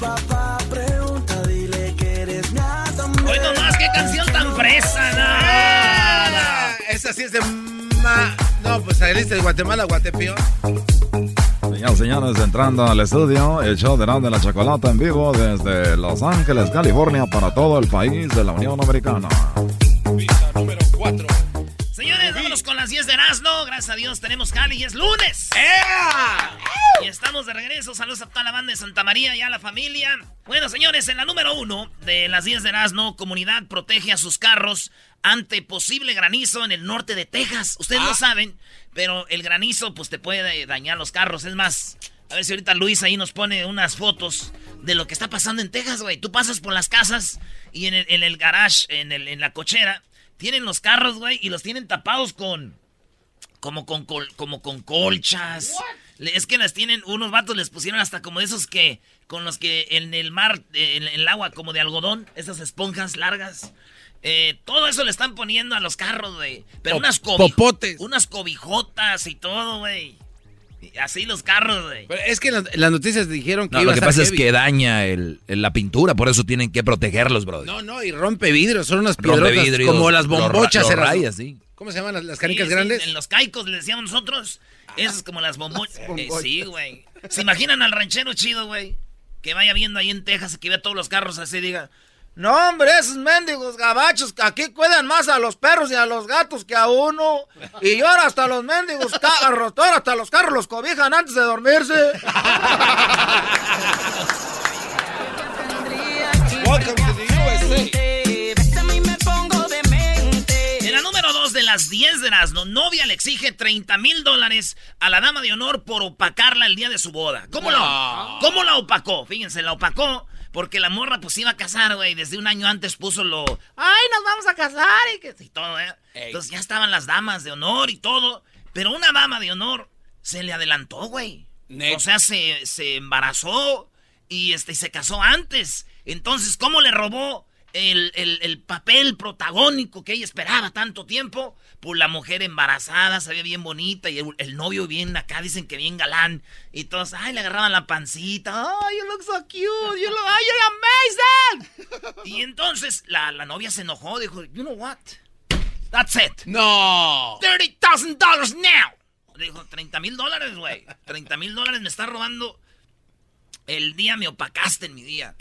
Papá pregunta, dile que eres. Hoy nomás, qué canción tan fresa, nada. Esa sí es de... Ma... No, pues saliste de Guatemala, Guatepío. Señoras señores, entrando al estudio, el show de Erasmo de la Chocolata en vivo desde Los Ángeles, California, para todo el país de la Unión Americana. número 4. Con las 10 de Erasmo. Gracias a Dios tenemos Cali y es lunes. Y estamos de regreso. Saludos a toda la banda de Santa María y a la familia. Bueno, señores, en la número uno de las 10 de Erasmo, comunidad protege a sus carros ante posible granizo en el norte de Texas. Ustedes lo saben, pero el granizo pues te puede dañar los carros. Es más, a ver si ahorita Luis ahí nos pone unas fotos de lo que está pasando en Texas, güey. Tú pasas por las casas y en el, en el garage, en, el, en la cochera, tienen los carros, güey, y los tienen tapados con... Como con, col- como con colchas. Es que las tienen, unos vatos les pusieron hasta como esos que, con los que en el mar, en el agua como de algodón, esas esponjas largas. Eh, todo eso le están poniendo a los carros, güey. Pero Pop- unas cobi- popotes. Unas cobijotas y todo, güey. Así los carros, güey. Pero es que las, noticias dijeron que No, iba lo que a pasa es que daña el, el- la pintura, por eso tienen que protegerlos, brother. No, no, y rompe vidrios, son unas piedrotas como las bombochas. lo eran- raya, sí. ¿Cómo se llaman las, las canicas Sí, grandes? en los caicos le decíamos nosotros. Esas como las bombochas. Eh, sí, güey. ¿Se imaginan al ranchero chido, güey? Que vaya viendo ahí en Texas y que vea todos los carros así y diga... No, hombre, esos mendigos gabachos que aquí cuidan más a los perros y a los gatos que a uno. Y ahora hasta los mendigos carros, ahora hasta los carros los cobijan antes de dormirse. Welcome to the USA. me pongo demente. En la número 2 de las 10 de Erasmo, novia le exige 30 mil dólares a la dama de honor por opacarla el día de su boda. ¿Cómo, la, ¿Cómo la opacó? Fíjense, la opacó porque la morra pues iba a casar, güey. Desde un año antes puso lo... ¡Ay, nos vamos a casar! Y, que, y todo, ¿eh? Entonces ya estaban las damas de honor y todo. Pero una dama de honor se le adelantó, güey. O sea, se, se embarazó y este, se casó antes. Entonces, ¿cómo le robó el, el- el papel protagónico que ella esperaba tanto tiempo? Pues la mujer embarazada, se veía bien bonita y el, el novio bien acá, dicen que bien galán. Y todos, ay, le agarraban la pancita. Ay, you look so cute. You look, ay, you're amazing. y entonces la, la novia se enojó, dijo, you know what? That's it. No. $30,000 now. Dijo, 30 mil dólares, güey. 30 mil dólares me está robando. El día me opacaste en mi día.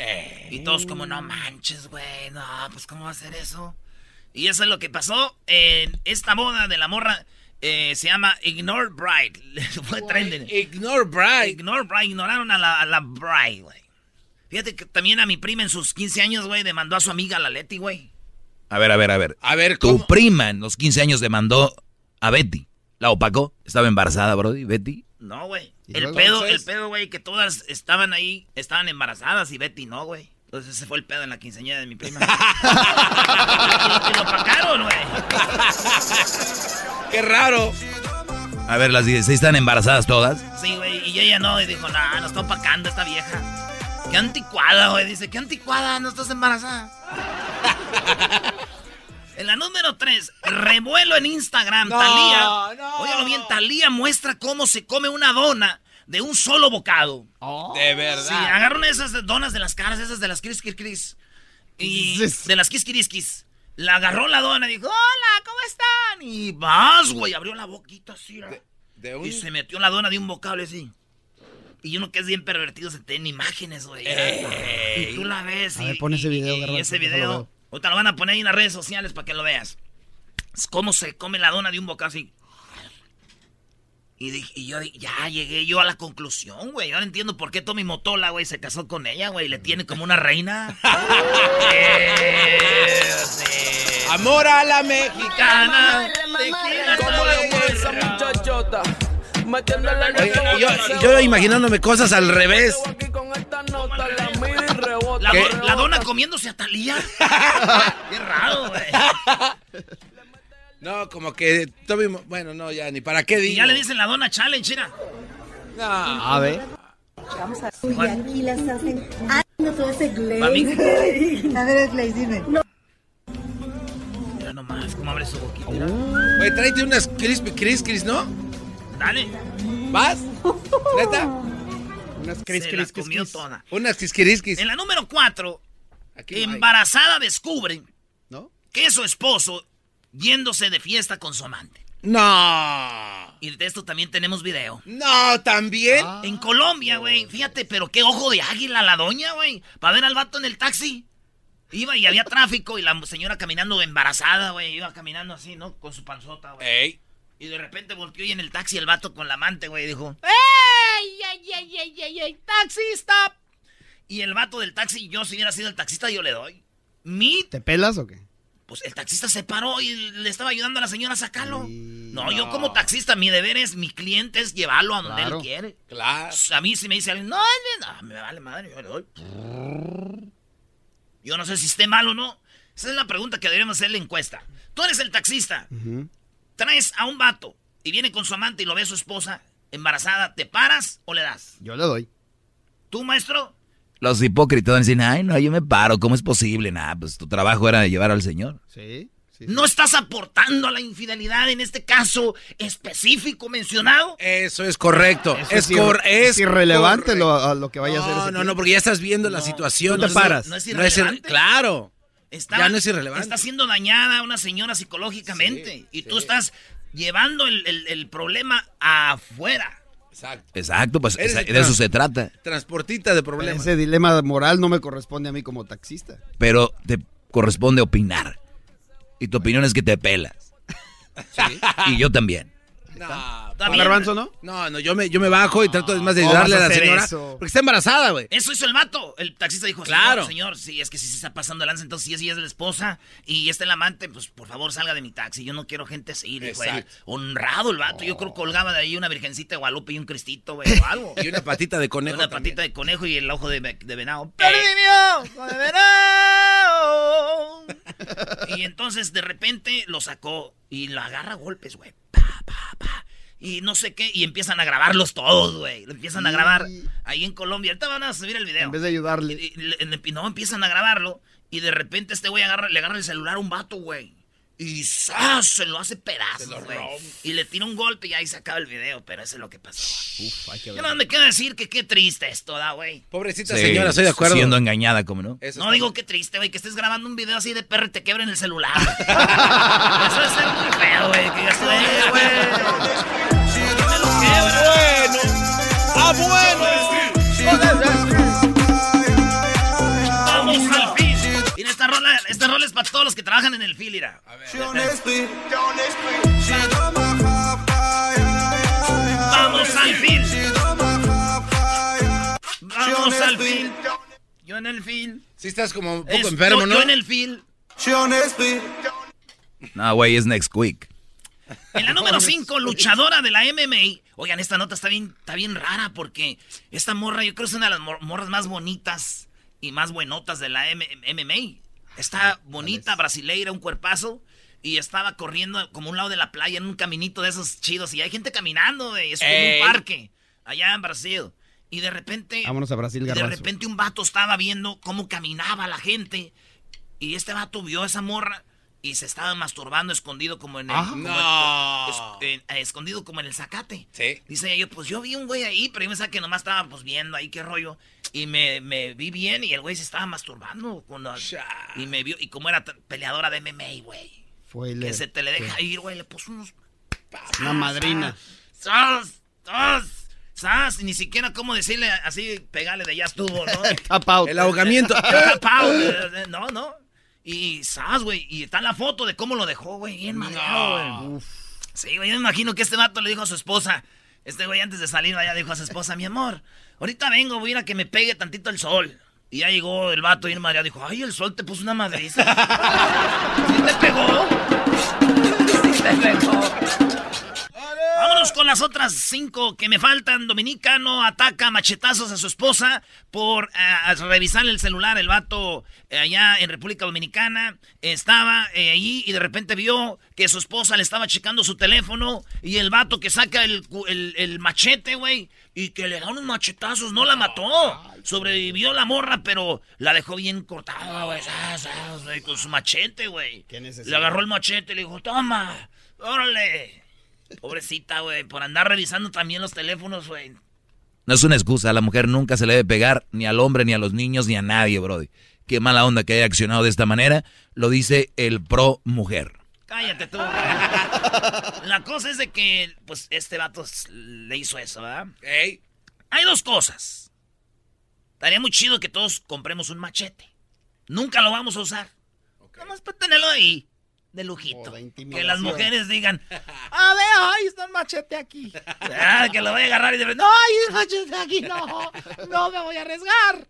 Y todos como, no manches, güey. No, pues ¿cómo va a ser eso? Y eso es lo que pasó en esta boda de la morra. eh, se llama Ignore Bride. Fue trending. Ignore Bride. Ignore Bride. Ignoraron a la, a la bride, güey. Fíjate que también a mi prima en sus 15 años, güey, demandó a su amiga la Leti, güey. A ver, a ver, a ver. A ver, Tu ¿cómo? prima en los 15 años demandó a Betty. ¿La opacó? ¿Estaba embarazada, Brody? ¿Betty? No, güey. ¿Y El pedo, el pedo, güey, que todas estaban ahí, estaban embarazadas y Betty no, güey. Entonces ese fue el pedo en la quinceañera de mi prima. y lo opacaron, güey. Qué raro. A ver, las 16 están embarazadas todas. Sí, güey, y ella no, y dijo, no, no está opacando esta vieja. Qué anticuada, güey, dice, qué anticuada, no estás embarazada. en la número 3, revuelo en Instagram, Talía. No. bien, Talía muestra cómo se come una dona de un solo bocado. de verdad. Sí, agarraron esas donas de las caras, esas de las Cris Cris Y de las Kiskiriskis. La agarró la dona y dijo, hola, ¿cómo están? Y vas, güey, abrió la boquita así. Y se metió la dona de un vocable así. Y uno que es bien pervertido se tiene imágenes, güey. Y tú la ves. A y, ver, pon ese video, Y, ese video. Ahorita lo van a poner ahí en las redes sociales para que lo veas. Es cómo se come la dona de un bocado así. Y, dije, y yo ya llegué yo a la conclusión, güey. Ahora entiendo por qué Tommy Motola, güey, se casó con ella, güey. Le tiene como una reina. Amor a la mexicana. esa muchachota. yo, yo imaginándome cosas al revés. La, la, dona comiéndose a Talía. Qué raro, güey. No, como que Tommy, bueno, no, ya ni para qué digo. ya le dicen la dona challenge, mira. No. A ver. Vamos a ver. Y aquí las hacen. Ah, no todo ese glaze. A ver el glaze, dime. No. Mira nomás, cómo abre su boquita. Uh. Oye, tráete unas crispy crispy, ¿no? Dale. ¿Vas? ¿Neta? Unas crispy crispy. Unas crispy En la número 4, embarazada descubre ¿No? que su esposo yéndose de fiesta con su amante. No. Y de esto también tenemos video. No, también. Ah. En Colombia, güey. Fíjate, pero qué ojo de águila la doña, güey. Para ver al vato en el taxi. Iba y había tráfico y la señora caminando embarazada, güey. Iba caminando así, ¿no? Con su panzota, güey. Y de repente volteó y en el taxi el vato con la amante, güey, dijo: ¡Ey, ey, ey, ey, ey, ey! ¡Taxi, stop! Y el vato del taxi, yo si hubiera sido el taxista, yo le doy. ¿Mi? ¿Te pelas o qué? Pues el taxista se paró y le estaba ayudando a la señora a sacarlo. no, yo como taxista, mi deber es, mi cliente es llevarlo a donde él quiere. Claro. A mí si me dice alguien, no, no, me vale madre, yo le doy. Yo no sé si esté mal o no. Esa es la pregunta que deberíamos hacer en la encuesta. Tú eres el taxista. Traes a un vato y viene con su amante y lo ve a su esposa embarazada. ¿Te paras o le das? Yo le doy. ¿Tú, maestro? Los hipócritas dicen, ay, no, yo me paro, ¿cómo es posible? Nada, pues tu trabajo era de llevar al Señor. Sí. ¿No estás aportando a la infidelidad en este caso específico mencionado? Eso es correcto. es, irrelevante Lo, lo, que vaya a hacer. No, no, no, porque ya estás viendo la situación. No te paras. No, es irrelevante. claro. ya no es irrelevante. Está siendo dañada una señora psicológicamente. y tú estás llevando el, el problema afuera. Exacto. Exacto, pues de eso se trata. Transportita de problemas. Ese dilema moral no me corresponde a mí como taxista. Pero te corresponde opinar. Y tu opinión es que te pelas. ¿Sí? Y yo también. No, garbanzo no? No, no, yo me, yo me bajo y trato más de ayudarle a la señora. Porque está embarazada, güey. Eso hizo el mato. El taxista dijo, claro. señor, sí, es que si se está pasando el lance, entonces si es, ella es la esposa y este es el amante, pues por favor salga de mi taxi. Yo no quiero gente así, dijo Honrado el vato. Yo creo que colgaba de ahí una virgencita de Guadalupe y un cristito, güey, o algo. y una patita de conejo. Una patita de conejo y el ojo de, de venado. ¡Perdimio! ¡De venado! y entonces de repente lo sacó y lo agarra a golpes, güey. Pa, pa, pa. Y no sé qué. Y empiezan a grabarlos todos, güey. Lo empiezan a grabar ahí en Colombia. Ahorita van a subir el video. En vez de ayudarle. Y, no, empiezan a grabarlo. Y de repente este güey agarra, le agarra el celular a un vato, güey. Y ¡zas! se lo hace pedazos, güey. Y le tira un golpe y ahí se acaba el video, pero eso es lo que pasó. Uf, hay que ver. Yo no me queda decir que qué triste esto, da, güey. Pobrecita señora, estoy de acuerdo. Siendo engañada, ¿cómo no? no digo qué triste, güey, que estés grabando un video así de perro y te quebren el celular. eso es ser muy feo, güey. Que ya estoy, güey. me lo Bueno. Ah, bueno. Rola, esta rola es para todos los que trabajan en el fil, mira. A ver, Vamos al fil. Vamos al fil. Yo en el fil. Si estás como un poco enfermo, ¿no? Yo en el fil. No, güey, es Next Quick. En la número 5, luchadora de la MMA. Oigan, esta nota está bien, está bien rara porque esta morra, yo creo que es una de las morras más bonitas y más buenotas de la MMA. Está bonita, brasileira, un cuerpazo. y estaba corriendo como un lado de la playa en un caminito de esos chidos y hay gente caminando, güey. Es como un parque allá en Brasil. Y de repente. Vámonos a Brasil, De repente un vato estaba viendo cómo caminaba la gente. Y este vato vio a esa morra y se estaba masturbando escondido como en el. Ah. escondido como en el zacate. Sí. Dice yo, pues yo vi un güey ahí, pero yo pensaba que nomás estaba pues viendo ahí qué rollo. Y me, me vi bien y el güey se estaba masturbando. Cuando, y me vio, y como era peleadora de MMA, güey. Fue Que se te le deja ir, güey. Le puso unos. Una madrina. ¡Sas! ¡Sas! ¡Sas! Ni siquiera cómo decirle así, pegarle de ya estuvo, ¿no? Tap out. El ahogamiento. Tap out. No, no. Y ¡sas, güey! Y está la foto de cómo lo dejó, güey. Bien madreado, güey. Sí, güey. Yo me imagino que este vato le dijo a su esposa. Este güey antes de salir allá dijo a su esposa, mi amor, ahorita vengo, voy a ir a que me pegue tantito el sol. Y ya llegó el vato y el madreado dijo, ay, el sol te puso una madriza. ¿Sí te pegó? Vámonos con las otras cinco que me faltan. Dominicano ataca machetazos a su esposa por eh, revisar el celular. El vato eh, allá en República Dominicana estaba eh, allí y de repente vio que su esposa le estaba checando su teléfono y el vato que saca el, el- el machete, güey, y que le da unos machetazos. No la mató. Sobrevivió la morra, pero la dejó bien cortada, güey, sas, sas, güey, con su machete, güey. Le agarró el machete y le dijo, toma, órale. Pobrecita, güey, por andar revisando también los teléfonos, güey. No es una excusa, a la mujer nunca se le debe pegar ni al hombre, ni a los niños, ni a nadie, brody. Qué mala onda que haya accionado de esta manera, lo dice el pro mujer. Cállate tú. güey. La cosa es de que, pues, este vato le hizo eso, ¿verdad? Ey. Hay dos cosas. Estaría muy chido que todos compremos un machete. Nunca lo vamos a usar. Vamos para tenerlo ahí, de lujito. De que las mujeres digan, a ver, ay, está un machete aquí. Ah, que lo voy a agarrar y de no, hay un machete aquí, no, no me voy a arriesgar.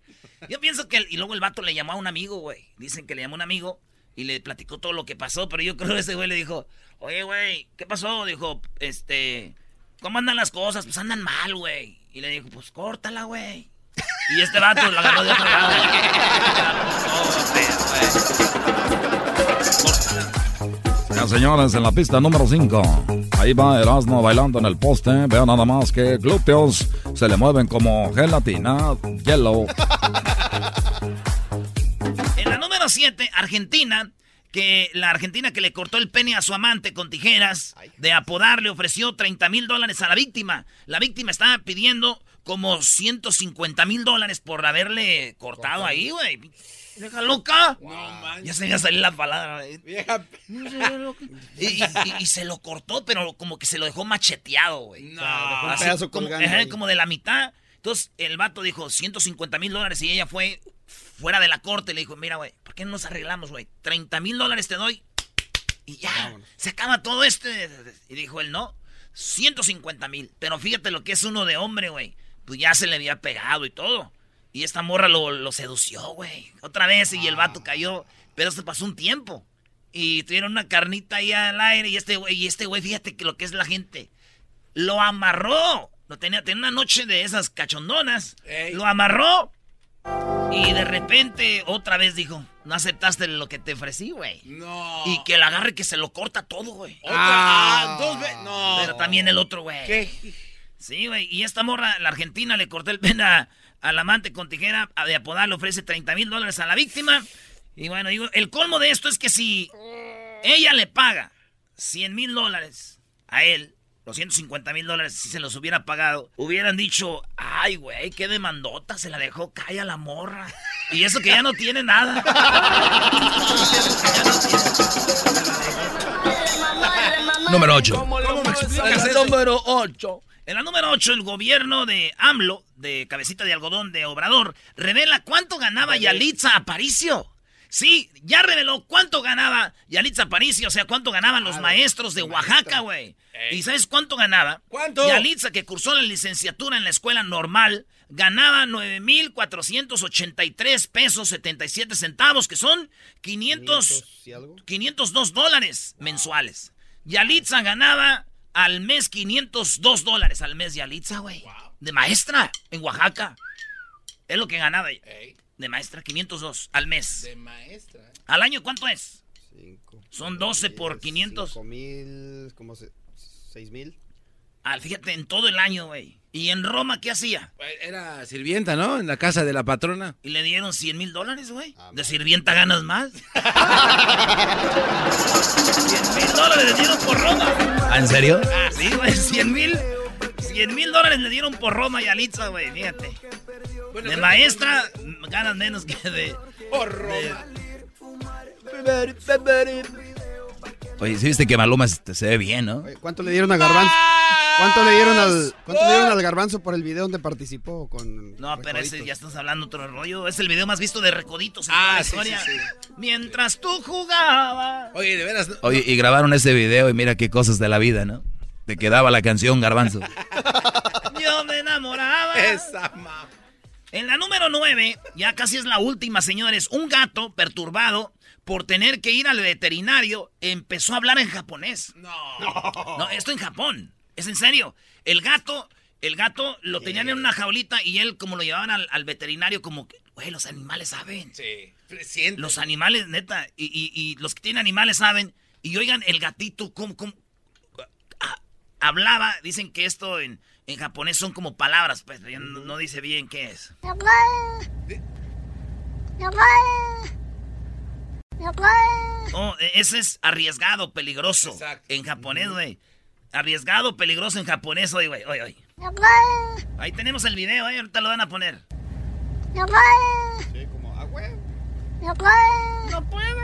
Yo pienso que, el- y luego el vato le llamó a un amigo, güey. Dicen que le llamó a un amigo y le platicó todo lo que pasó, pero yo creo que ese güey le dijo, oye, güey, ¿qué pasó? Dijo, este, ¿cómo andan las cosas? Pues andan mal, güey. Y le dijo, pues córtala, güey. Y este vato lo agarró de otro lado. Señores, en la pista número 5. Ahí va Erasmo bailando en el poste. Vean nada más que glúteos se le mueven como gelatina, hielo. En la número 7, Argentina, que la Argentina que le cortó el pene a su amante con tijeras, de apodar, le ofreció 30 mil dólares a la víctima. La víctima estaba pidiendo como 150 mil dólares por haberle cortado ahí, güey. Vieja loca. No, man. Ya se me iba a salir la palabra. güey. Vieja. Y, y- y- y se lo cortó, pero como que se lo dejó macheteado, güey. No. un Así pedazo como, ajá, como de la mitad. Entonces el vato dijo 150 mil dólares y ella fue fuera de la corte. Le dijo, mira, güey, ¿por qué no nos arreglamos, güey? 30 mil dólares te doy y ya. Se acaba todo este. Y dijo él, no, 150 mil. Pero fíjate lo que es uno de hombre, güey. Pues ya se le había pegado y todo. Y esta morra lo, lo sedució, güey. Otra vez y el vato cayó. Pero se pasó un tiempo. Y tuvieron una carnita ahí al aire. Y este güey, y este güey, fíjate que lo que es la gente. Lo amarró. Lo tenía, tenía una noche de esas cachondonas. Ey. Lo amarró. Y de repente otra vez dijo, no aceptaste lo que te ofrecí, güey. No. Y que el agarre que se lo corta todo, güey. Otra. Ah, dos veces. No. Pero también el otro, güey. ¿Qué? Sí, güey. Y esta morra, la argentina, le cortó el pene a- al amante con tijera a- de apodar, le ofrece 30 mil dólares a la víctima. Y bueno, digo, el colmo de esto es que si ella le paga 100 mil dólares a él, los 150 mil dólares, si se los hubiera pagado, hubieran dicho, ay, güey, qué demandota, se la dejó, calla la morra. Y eso que ya no tiene nada. Número 8. ¿Cómo me explicas número 8. En la número 8, el gobierno de AMLO, de cabecita de algodón de Obrador, revela cuánto ganaba Yalitza Aparicio. Sí, ya reveló cuánto ganaba Yalitza Aparicio, o sea, cuánto ganaban los maestros de Oaxaca, güey. ¿Y sabes cuánto ganaba? ¿Cuánto? Yalitza, que cursó la licenciatura en la escuela normal, ganaba 9,483 pesos 77 centavos, que son 500, ¿Y algo? 502 dólares mensuales. Yalitza ganaba al mes 502 dólares al mes Yalitza, güey. De maestra en Oaxaca. Es lo que ganaba. Ey, De maestra, 502 al mes. de maestra. ¿eh? ¿Al año cuánto es? Son 12 por 500. 5 mil, como 6 mil. Ah, fíjate, en todo el año, güey. ¿Y en Roma qué hacía? Era sirvienta, ¿no? En la casa de la patrona. Y le dieron 100 mil dólares, güey. de sirvienta ganas más. 100 mil dólares le dieron por Roma. ¿Ah, ¿En serio? Ah, sí, güey, 100 mil. 100 mil dólares le dieron por Roma y Alitza, güey, fíjate. de maestra ganas menos que de... Por Roma. Oye, ¿sí viste que Maluma se, se ve bien, ¿no? ¿Cuánto le dieron a Garbanzo? ¿Cuánto le dieron al, cuánto le dieron al Garbanzo por el video donde participó con No, pero ese ya estás hablando otro rollo. Es el video más visto de Recoditos en toda la historia. Mientras tú jugabas. Oye, de veras. Oye, y grabaron ese video y mira qué cosas de la vida, ¿no? Te quedaba la canción Garbanzo. Yo me enamoraba. Esa ma- En la número 9, ya casi es la última, señores. Un gato perturbado por tener que ir al veterinario empezó a hablar en japonés. No. No, esto en Japón. Es en serio. El gato, el gato lo tenían en una jaulita y él como lo llevaban al, al veterinario como que, güey, los animales saben. Sí. Los animales, neta, y, y- y los que tienen animales saben. Y oigan, el gatito, ¿cómo, cómo? Ah, hablaba, dicen que esto en, en japonés son como palabras, pues no, no dice bien qué es. Oh, e- ese es arriesgado, peligroso. En japonés, güey. Arriesgado, peligroso en japonés, oye, güey, oye, oye. Ahí tenemos el video, eh, ahorita lo van a poner. Sí, como, ah, güey. No puedo.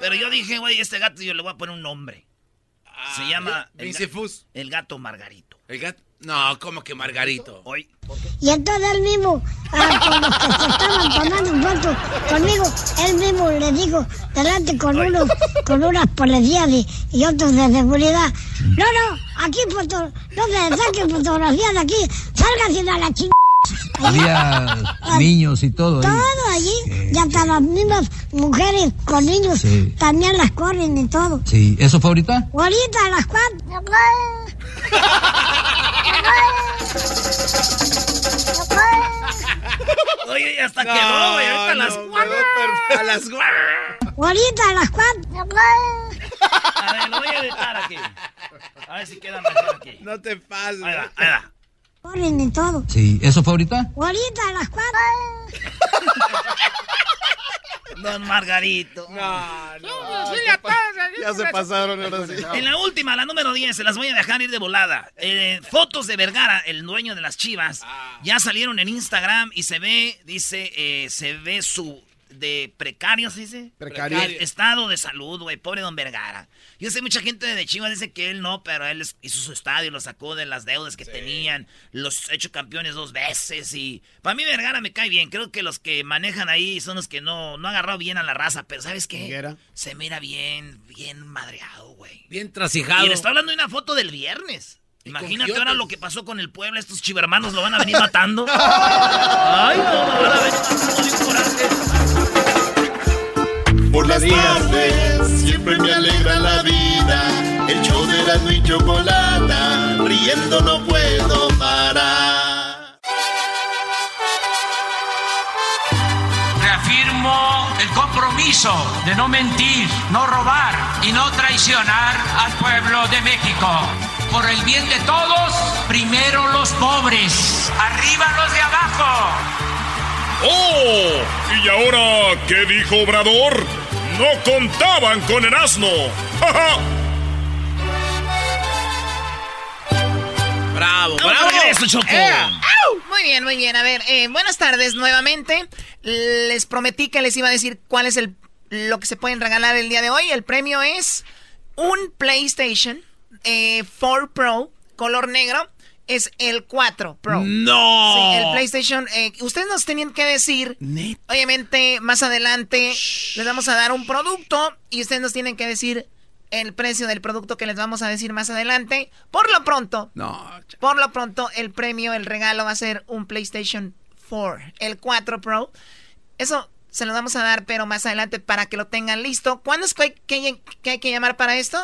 Pero yo dije, güey, este gato yo le voy a poner un nombre. Se llama el, Vince ga- Fus. el gato Margarito. El gato. No, como que Margarito. Hoy. Y entonces él mismo, ah, con los que se estaban tomando fotos conmigo, él mismo le dijo, delante con unos, con unas policías y, y otros de seguridad, no, no, aquí foto, no me saquen fotografías de aquí, salgan a la chingada. Había niños y todo. ahí. Todo allí, y hasta las mismas mujeres con niños Sí. también las corren y todo. Sí, ¿eso fue ahorita? Ahorita a las cuatro. Oye, ya hasta quedó, güey, ahorita a las cuatro. A las Ahorita a las cuatro. A ver, lo voy a editar aquí. A ver si queda mejor aquí. No te pases. Ahí va, ahí va. Corren y todo. Sí, ¿eso fue ahorita? Ahorita a las cuatro. Don Margarito. No, no. Ya se pasaron ahora sí. En la última, la número 10, se las voy a dejar ir de volada. Eh, fotos de Vergara, el dueño de las chivas, ya salieron en Instagram y se ve, dice, eh, se ve su de precario, ¿se dice? Precario. Estado de salud, güey, pobre don Vergara. Yo sé, mucha gente de Chivas dice que él no, pero él hizo su estadio, lo sacó de las deudas que tenían, los ha hecho campeones dos veces y... Para mí Vergara me cae bien, creo que los que manejan ahí son los que no, no han agarrado bien a la raza, pero ¿sabes qué? Se mira bien, bien madreado, güey. Bien trasijado. Y le está hablando de una foto del viernes. Imagínate ahora lo que pasó con el pueblo. Estos chivermanos lo van a venir matando. Ay, no, lo van a venir matando de un coraje. Por las tardes siempre me alegra la vida. El show de la y chocolata, riendo no puedo parar. Reafirmo el compromiso de no mentir, no robar y no traicionar al pueblo de México. Por el bien de todos, primero los pobres, arriba los de abajo. ¡Oh! ¿Y ahora qué dijo Obrador? No contaban con el asno. ¡Ja, ja! Bravo, bravo. con eso, Choco. ¡Ea! Muy bien, muy bien. A ver, eh, buenas tardes nuevamente. Les prometí que les iba a decir cuál es el lo que se pueden regalar el día de hoy. El premio es un PlayStation eh, 4 Pro color negro. Es el 4 Pro. No. Sí, el PlayStation. eh, ustedes nos tenían que decir. Obviamente, más adelante les vamos a dar un producto y ustedes nos tienen que decir el precio del producto que les vamos a decir más adelante. Por lo pronto, No. por lo pronto, el premio, el regalo va a ser un PlayStation 4, el 4 Pro. Eso se lo vamos a dar, pero más adelante para que lo tengan listo. ¿Cuándo es que hay que, que hay que llamar para esto?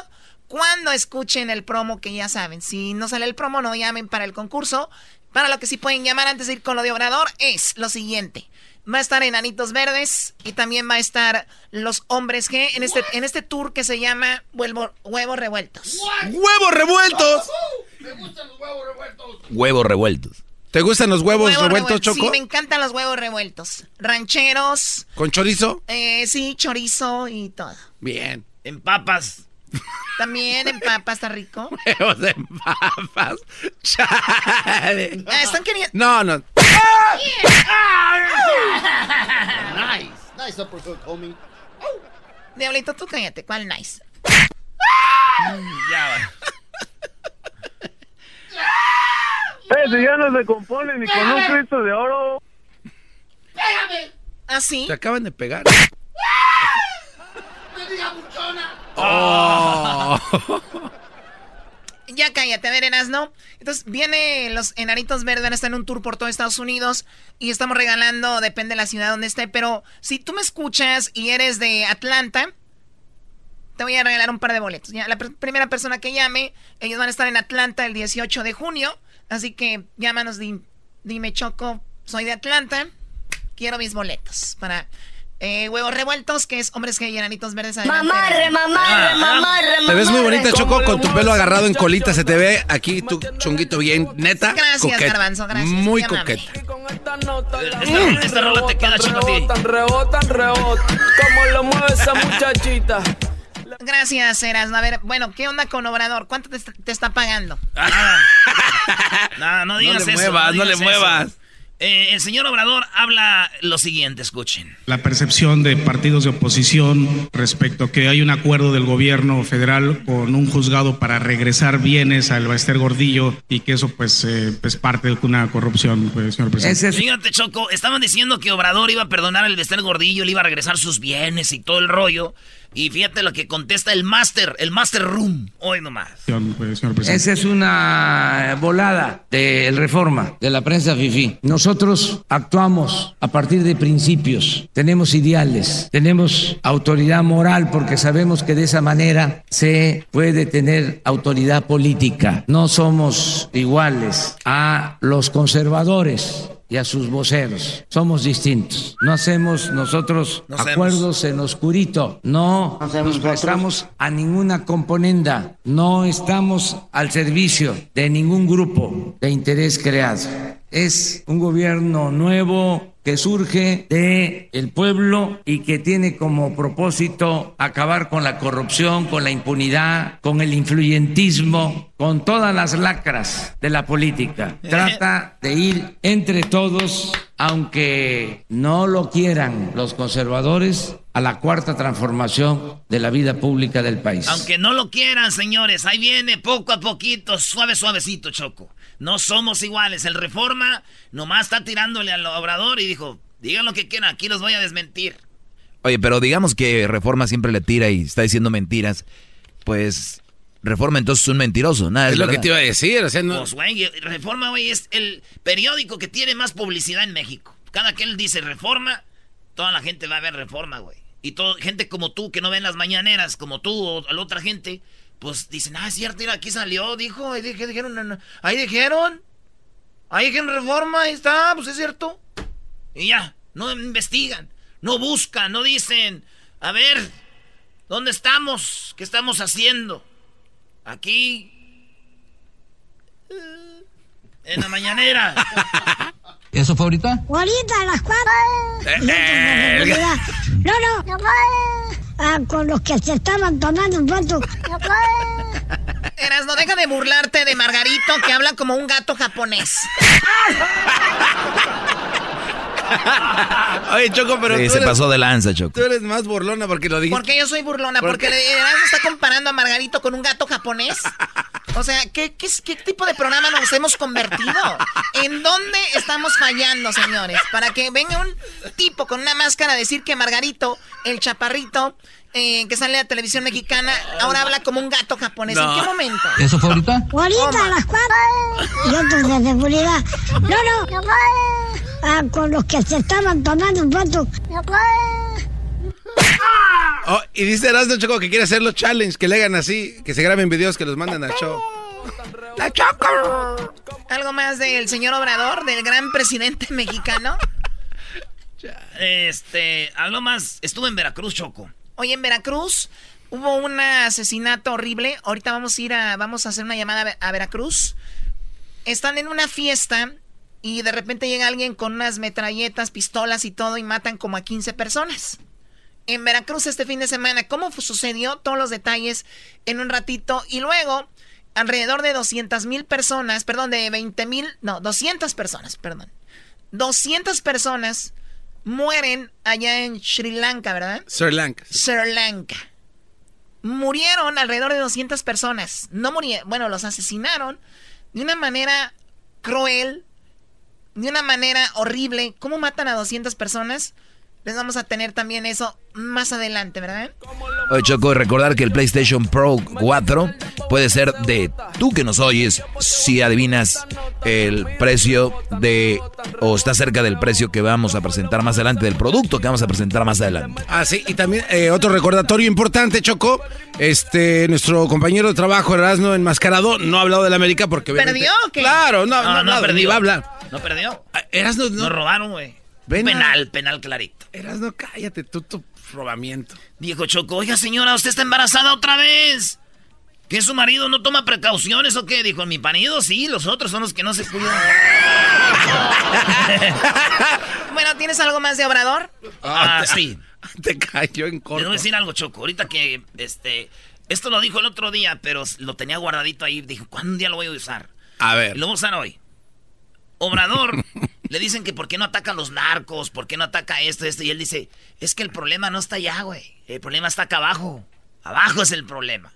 Cuando escuchen el promo que ya saben. Si no sale el promo, no llamen para el concurso. Para lo que sí pueden llamar antes de ir con lo de Obrador es lo siguiente. Va a estar Enanitos Verdes y también va a estar los hombres G en este, en este tour que se llama Huevos Revueltos. ¡Huevos revueltos! Me gustan los huevos revueltos. Huevos revueltos. ¿Te gustan los huevos revueltos. Choco? Sí, me encantan los huevos revueltos. Rancheros, ¿Con chorizo? eh, sí, chorizo y todo. Bien. En papas. También en papa está rico. Huevos de papas. Chale. Ah, están queriendo... No, no. Nice. Nice uppercut, homie. Diablito, tú cállate. ¿Cuál nice? Ya va. Ese ya no se compone ni con un Cristo de oro. ¡Pégame! ¿Ah, sí? Te acaban de pegar. ¡Me diga buchona! Oh. Ya cállate, a ver, Erasno. Entonces, viene los enanitos verdes, están en un tour por todo Estados Unidos y estamos regalando, depende de la ciudad donde esté, pero si tú me escuchas y eres de Atlanta, te voy a regalar un par de boletos. La pr- primera persona que llame, ellos van a estar en Atlanta el 18 de junio, así que llámanos, di- dime Choco, soy de Atlanta, quiero mis boletos para eh, huevos revueltos, que es hombres que y enanitos verdes. adelante. Mamarre, mamarre, mamarre, Te ves muy mamarre. bonita, Choco, con tu pelo agarrado en colita. Se te ve aquí tu chunguito bien, neta. Gracias, coqueta. Garbanzo, gracias, Muy coqueta. Esta, esta rola te queda chico a ti. Rebotan, rebotan, rebotan. Como lo mueve esa muchachita. Gracias, Eras. A ver, bueno, ¿qué onda con Obrador? ¿Cuánto te, está- te está pagando? No, no digas le eso. muevas, no le digas eso. muevas. Eh, el señor Obrador habla lo siguiente, escuchen. La percepción de partidos de oposición respecto a que hay un acuerdo del gobierno federal con un juzgado para regresar bienes al Baester Gordillo y que eso pues eh, es parte de una corrupción, pues, señor presidente. Fíjate, Choco, estaban diciendo que Obrador iba a perdonar al Bester Gordillo, le iba a regresar sus bienes y todo el rollo. Y fíjate lo que contesta el Master, el Master Room, hoy nomás. Señor presidente. Esa es una volada del reforma de la prensa FIFI. Nosotros actuamos a partir de principios, tenemos ideales, tenemos autoridad moral porque sabemos que de esa manera se puede tener autoridad política. No somos iguales a los conservadores y a sus voceros. Somos distintos. No hacemos nosotros acuerdos en oscurito. No nos prestamos a ninguna componenda. No estamos al servicio de ningún grupo de interés creado. Es un gobierno nuevo que surge de el pueblo y que tiene como propósito acabar con la corrupción, con la impunidad, con el influyentismo, con todas las lacras de la política. Trata de ir entre todos, aunque no lo quieran los conservadores, a la cuarta transformación de la vida pública del país. Aunque no lo quieran, señores, ahí viene poco a poquito, suave, suavecito, Choco. No somos iguales. El Reforma nomás está tirándole al Obrador y dijo, digan lo que quieran, aquí los voy a desmentir. Oye, pero digamos que Reforma siempre le tira y está diciendo mentiras. Pues Reforma entonces es un mentiroso. Nada, Es lo que te iba a decir, o sea, no... Pues, güey, Reforma, güey, es el periódico que tiene más publicidad en México. Cada que él dice Reforma, toda la gente va a ver Reforma, güey. Y todo, gente como tú, que no ven las mañaneras, como tú o la otra gente, pues dicen, ah, es cierto, mira, aquí salió, dijo, ahí dije- dijeron, ahí dijeron, ahí dijeron Reforma, ahí está, pues es cierto. Y ya, no investigan, no buscan, no dicen, a ver, ¿dónde estamos? ¿Qué estamos haciendo? Aquí, en la mañanera. ¿Eso fue ahorita? Ahorita a las cuatro. Eh, de seguridad. No, no. Ah, con los que se estaban tomando fotos. Eras, no deja de burlarte de Margarito que habla como un gato japonés. Oye, Choco, pero Sí, tú se eres, pasó de lanza, Choco. tú eres más burlona porque lo dijiste. Porque yo soy burlona, ¿Por porque qué? Eras está comparando a Margarito con un gato japonés. O sea, ¿qué, qué, qué tipo de programa nos hemos convertido? ¿En dónde estamos fallando, señores? Para que venga un tipo con una máscara a decir que Margarito, el chaparrito, eh, que sale de la televisión mexicana, ahora habla como un gato japonés. ¿En qué momento? ¿Eso fue ahorita? Ahorita a las cuatro. Y otros de seguridad. No, no. Ah, con los que se estaban tomando fotos. Oh, y dice Erasmo Choco que quiere hacer los challenge, que le hagan así, que se graben videos que los manden al show. ¡La Choco! ¿Algo más del señor Obrador, del gran presidente mexicano? Este, algo más. Estuve en Veracruz, Choco. Oye, en Veracruz hubo un asesinato horrible. Ahorita vamos a ir a, vamos a hacer una llamada a Veracruz. Están en una fiesta y de repente llega alguien con unas metralletas, pistolas y todo y matan como a 15 personas. En Veracruz este fin de semana, ¿cómo sucedió? Todos los detalles en un ratito. Y luego, alrededor de 200 mil personas, perdón, de 20 mil, no, 200 personas, perdón. 200 personas mueren allá en Sri Lanka, ¿verdad? Sri Lanka. Sri Lanka. Murieron alrededor de 200 personas. No murieron, bueno, los asesinaron de una manera cruel, de una manera horrible. ¿Cómo matan a 200 personas? Les vamos a tener también eso más adelante, ¿verdad? Oye, Choco, recordar que el PlayStation Pro 4 puede ser de tú que nos oyes si adivinas el precio de o está cerca del precio que vamos a presentar más adelante, del producto que vamos a presentar más adelante. Ah, sí, y también eh, otro recordatorio importante, Choco. Este, nuestro compañero de trabajo, Erasmo Enmascarado, no ha hablado de la América porque... ¿Perdió o qué? Claro, no, no, no, perdió. va a hablar. No perdió. Ah, Erasmo, no. Nos robaron, güey. Penal, penal clarito. Erasmo, cállate, tú, tu robamiento. Dijo Choco, oiga señora, usted está embarazada otra vez. ¿Que su marido no toma precauciones o qué? Dijo, mi marido sí, los otros son los que no se cuidan. Bueno, ¿tienes algo más de Obrador? Ah, sí. Te cayó en corto. voy a decir algo, Choco. Ahorita que, este, esto lo dijo el otro día, pero lo tenía guardadito ahí. Dijo, ¿cuándo un día lo voy a usar? A ver. Lo voy a usar hoy. Obrador, le dicen que por qué no atacan los narcos, por qué no ataca esto, esto. Y él dice, es que el problema no está allá, güey. El problema está acá abajo. Abajo es el problema.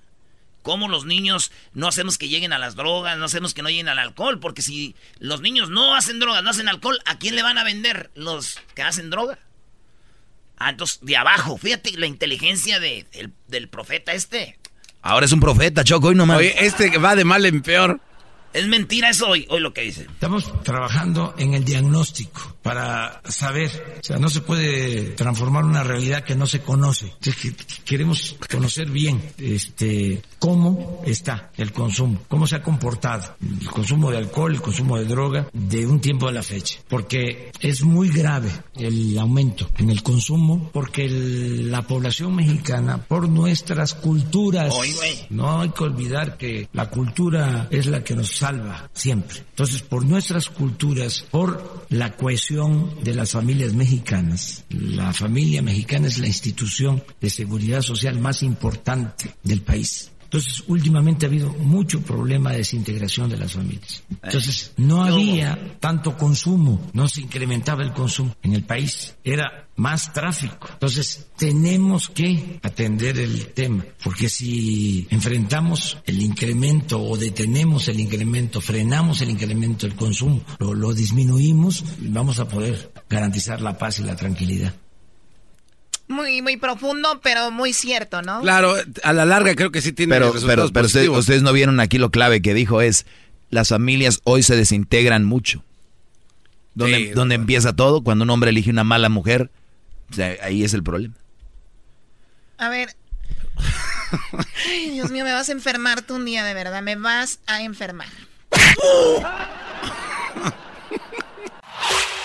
¿Cómo los niños no hacemos que lleguen a las drogas, no hacemos que no lleguen al alcohol? Porque si los niños no hacen drogas, no hacen alcohol, ¿a quién le van a vender los que hacen droga? Ah, entonces, de abajo, fíjate la inteligencia de- del, del profeta este. Ahora es un profeta, Choco, hoy nomás. Oye, este va de mal en peor. Es mentira eso hoy, hoy lo que dice. Estamos trabajando en el diagnóstico para saber, o sea, no se puede transformar una realidad que no se conoce. Queremos conocer bien este cómo está el consumo, cómo se ha comportado el consumo de alcohol, el consumo de droga de un tiempo a la fecha, porque es muy grave el aumento en el consumo porque el- la población mexicana por nuestras culturas no hay que olvidar que la cultura es la que nos salva siempre. Entonces, por nuestras culturas, por la cohesión de las familias mexicanas, la familia mexicana es la institución de seguridad social más importante del país. Entonces, últimamente ha habido mucho problema de desintegración de las familias. Entonces, no había tanto consumo, no se incrementaba el consumo en el país, era más tráfico. Entonces, tenemos que atender el tema, porque si enfrentamos el incremento o detenemos el incremento, frenamos el incremento del consumo, lo, lo disminuimos, vamos a poder garantizar la paz y la tranquilidad. Muy, muy profundo, pero muy cierto, ¿no? Claro, a la larga creo que sí tiene Pero, pero, resultados pero ustedes, positivos. ustedes no vieron aquí lo clave que dijo es, las familias hoy se desintegran mucho. ¿Dónde, Sí, dónde empieza todo? Cuando un hombre elige una mala mujer, o sea, ahí es el problema. A ver. Ay, Dios mío, me vas a enfermar tú un día, de verdad. Me vas a enfermar.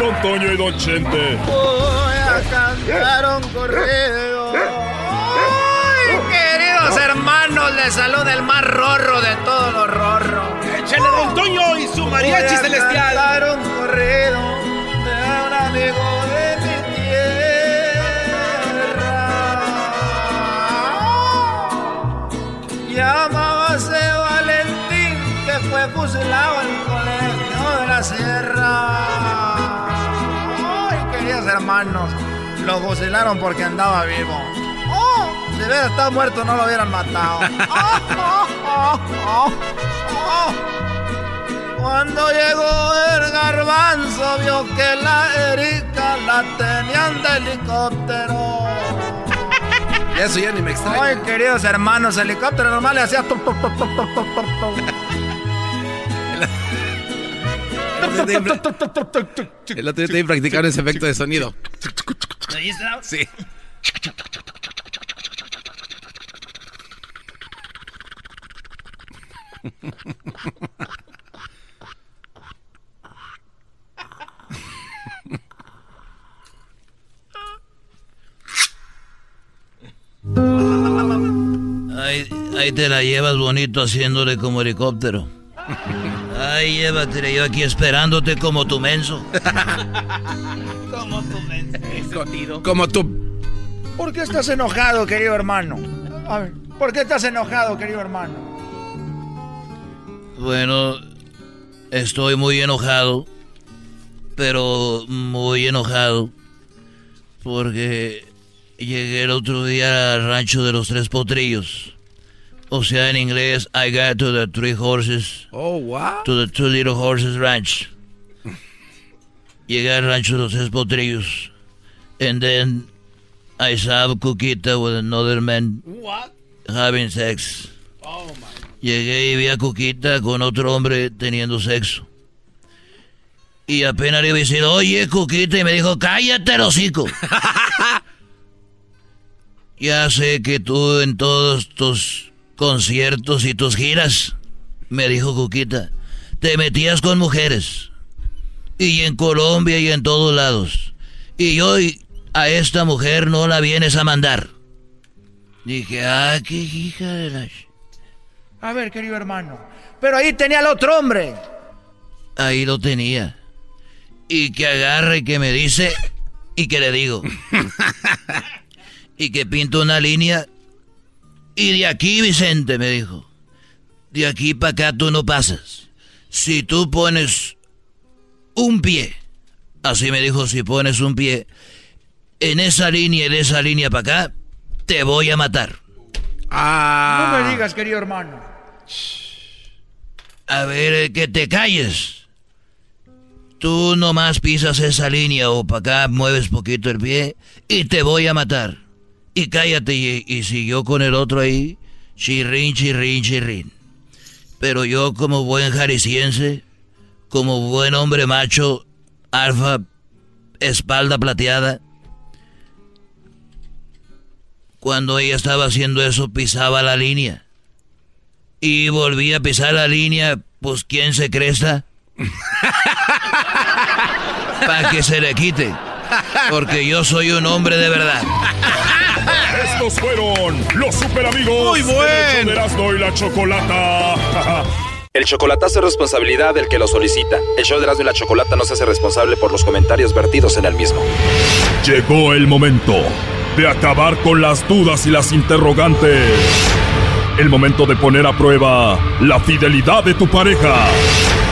Don Toño y Don Chente. Voy a cantar un corrido. Ay, queridos hermanos, les saluda el más rorro de todos los rorros. Échale Don Toño y su mariachi Voy a celestial. Hermanos, lo fusilaron porque andaba vivo. Oh, si hubiera estado muerto no lo hubieran matado. Oh, oh, oh, oh, oh. Cuando llegó el garbanzo vio que la Erika la tenían de helicóptero. Eso ya ni me extraña. Ay, queridos hermanos, helicóptero normal le hacía... El otro día te practicar ese efecto de sonido. Sí. Ahí, ahí te la llevas bonito haciéndole como helicóptero. Ay, llévatela yo aquí esperándote como tu menso. Como tu menso. Como tú. ¿Por qué estás enojado, querido hermano? A ver, ¿por qué estás enojado, querido hermano? Bueno, estoy muy enojado, pero muy enojado, porque llegué el otro día al rancho de los tres potrillos. O sea, en inglés, I got to the three horses. Oh, wow. To the two little horses ranch. Llegué al rancho de los tres potrillos. And then I saw Cuquita with another man What? having sex. Oh, my. Llegué y vi a Cuquita con otro hombre teniendo sexo. Y apenas le iba a decir, oye, Cuquita, y me dijo, cállate, el hocico. ya sé que tú en todos tus conciertos y tus giras, me dijo Cuquita, te metías con mujeres. Y en Colombia y en todos lados. Y hoy a esta mujer no la vienes a mandar. Dije, ah, qué hija de la... ch-". A ver, querido hermano. Pero ahí tenía al otro hombre. Ahí lo tenía. Y que agarre y que me dice y que le digo. y que pinto una línea. Y de aquí, Vicente, me dijo. De aquí para acá tú no pasas. Si tú pones un pie, así me dijo, si pones un pie en esa línea y de esa línea para acá, te voy a matar. No me digas, querido hermano. A ver, eh, que te calles. Tú nomás pisas esa línea o para acá mueves poquito el pie y te voy a matar. Y cállate y, y siguió con el otro ahí, chirrín, chirrín, chirrín. Pero yo como buen jalisciense, como buen hombre macho, alfa, espalda plateada, cuando ella estaba haciendo eso pisaba la línea. Y volvía a pisar la línea, pues ¿quién se cresta? Para que se le quite. Porque yo soy un hombre de verdad. Estos fueron los super amigos. Muy buen. De Erasmo y la chocolata. El chocolatazo es responsabilidad del que lo solicita. El show de Erasmo y la Chocolata no se hace responsable por los comentarios vertidos en el mismo. Llegó el momento de acabar con las dudas y las interrogantes. El momento de poner a prueba la fidelidad de tu pareja.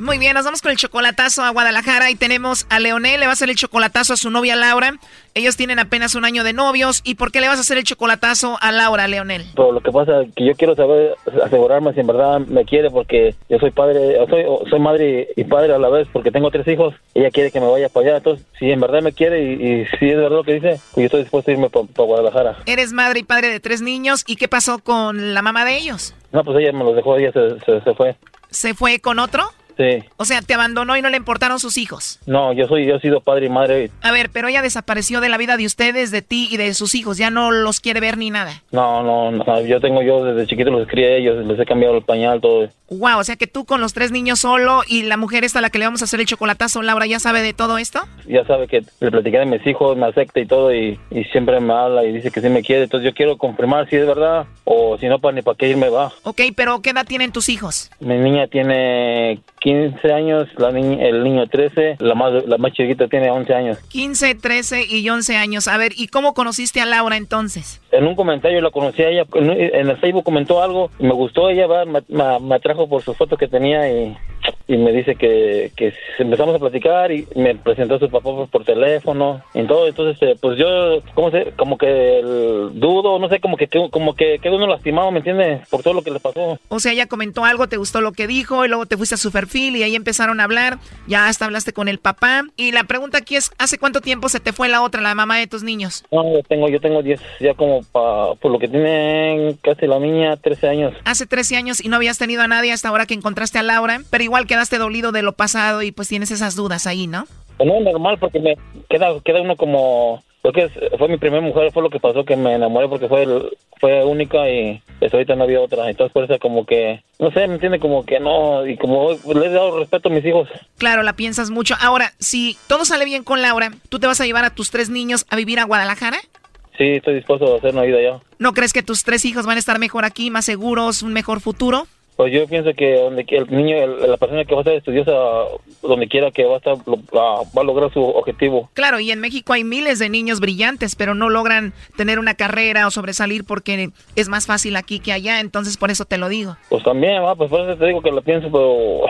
Muy bien, nos vamos con el chocolatazo a Guadalajara y tenemos a Leonel, le va a hacer el chocolatazo a su novia Laura. Ellos tienen apenas un año de novios. ¿Y por qué le vas a hacer el chocolatazo a Laura, Leonel? Pero lo que pasa es que yo quiero saber, asegurarme si en verdad me quiere porque yo soy padre, soy, soy madre y padre a la vez porque tengo tres hijos. Ella quiere que me vaya para allá. Entonces, si en verdad me quiere y, y si es verdad lo que dice, pues yo estoy dispuesto a irme para Guadalajara. Eres madre y padre de tres niños. ¿Y qué pasó con la mamá de ellos? No, pues ella me los dejó, ella se, se, se fue. ¿Se fue con otro? Sí. O sea, te abandonó y no le importaron sus hijos. No, yo soy, yo he sido padre y madre. A ver, pero ella desapareció de la vida de ustedes, de ti y de sus hijos. Ya no los quiere ver ni nada. No, no, no, yo tengo yo desde chiquito los crié a ellos, les he cambiado el pañal, todo. Wow, o sea que tú con los tres niños solo y la mujer esta a la que le vamos a hacer el chocolatazo, Laura, ¿ya sabe de todo esto? Ya sabe que le platiqué de mis hijos, me acepta y todo y, y siempre me habla y dice que sí me quiere. Entonces yo quiero confirmar si es verdad o si no, para ni para qué irme va. Ok, pero ¿qué edad tienen tus hijos? Mi niña tiene 15 años, la niña, el niño 13, la más, la más chiquita tiene 11 años. 15, 13 y 11 años. A ver, ¿y cómo conociste a Laura entonces? En un comentario la conocí a ella, en, el Facebook comentó algo, me gustó ella, va, me, me- me atrajo por sus fotos que tenía y, y me dice que, que empezamos a platicar y me presentó a su papá por, por teléfono y todo. Entonces, este, pues yo, ¿cómo se? Como que el dudo, no sé, como que como que quedó uno lastimado, ¿me entiendes? Por todo lo que le pasó. O sea, ella comentó algo, te gustó lo que dijo y luego te fuiste a su perfil y ahí empezaron a hablar. Ya hasta hablaste con el papá. Y la pregunta aquí es, ¿hace cuánto tiempo se te fue la otra, la mamá de tus niños? No, yo tengo, yo tengo 10, ya como pa, por lo que tiene casi la niña, 13 años. Hace 13 años y no habías tenido a nadie hasta ahora que encontraste a Laura, pero igual quedaste dolido de lo pasado y pues tienes esas dudas ahí, ¿no? No, normal, porque me queda, queda uno como porque fue mi primera mujer, fue lo que pasó que me enamoré porque fue fue única y pues ahorita no había otra. Entonces por eso como que, no sé, me entiende como que no, y como le he dado respeto a mis hijos. Claro, la piensas mucho. Ahora, si todo sale bien con Laura, ¿tú te vas a llevar a tus tres niños a vivir a Guadalajara? Sí, estoy dispuesto a hacer una vida allá. ¿No crees que tus tres hijos van a estar mejor aquí, más seguros, un mejor futuro? Pues yo pienso que donde el niño, la persona que va a ser estudiosa, donde quiera que va a estar, va a lograr su objetivo. Claro, y en México hay miles de niños brillantes, pero no logran tener una carrera o sobresalir porque es más fácil aquí que allá, entonces por eso te lo digo. Pues también, va, pues por eso te digo que lo pienso, pero...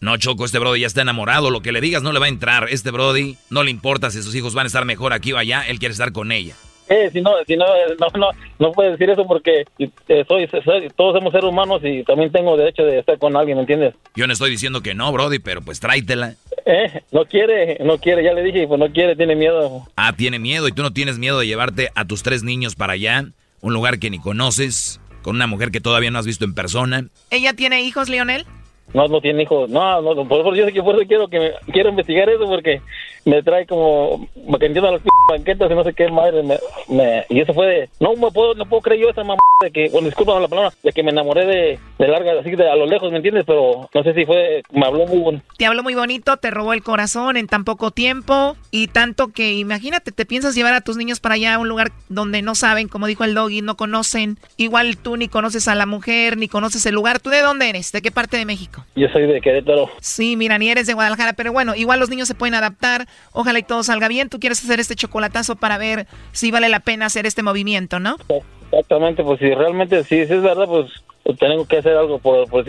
No, Choco, este Brody ya está enamorado, lo que le digas no le va a entrar. Este Brody no le importa si sus hijos van a estar mejor aquí o allá, él quiere estar con ella. Eh, si no, si no, no, no, no puedes decir eso porque eh, soy, todos somos seres humanos y también tengo derecho de estar con alguien, ¿me entiendes? Yo no estoy diciendo que no, Brody, pero pues tráitela. Eh, no quiere, no quiere, ya le dije, pues no quiere, tiene miedo. Ah, tiene miedo y tú no tienes miedo de llevarte a tus tres niños para allá, un lugar que ni conoces, con una mujer que todavía no has visto en persona. ¿Ella tiene hijos, Leonel? No, no tiene hijos. No, no, por eso yo sé que por eso quiero que me, quiero investigar eso porque me trae como me entiendo las banquetas y no sé qué madre me, me, y eso fue de no me puedo no puedo creer yo esa mamá de que bueno disculpa la palabra de que me enamoré de, de larga así de a lo lejos me entiendes pero no sé si fue me habló muy bonito te habló muy bonito te robó el corazón en tan poco tiempo y tanto que imagínate te piensas llevar a tus niños para allá a un lugar donde no saben como dijo el doggy no conocen igual tú ni conoces a la mujer ni conoces el lugar tú de dónde eres de qué parte de México yo soy de Querétaro. Sí mira ni eres de Guadalajara pero bueno igual los niños se pueden adaptar Ojalá y todo salga bien. Tú quieres hacer este chocolatazo para ver si vale la pena hacer este movimiento, ¿no? Exactamente, pues si realmente sí, si es verdad, pues tengo que hacer algo por, por,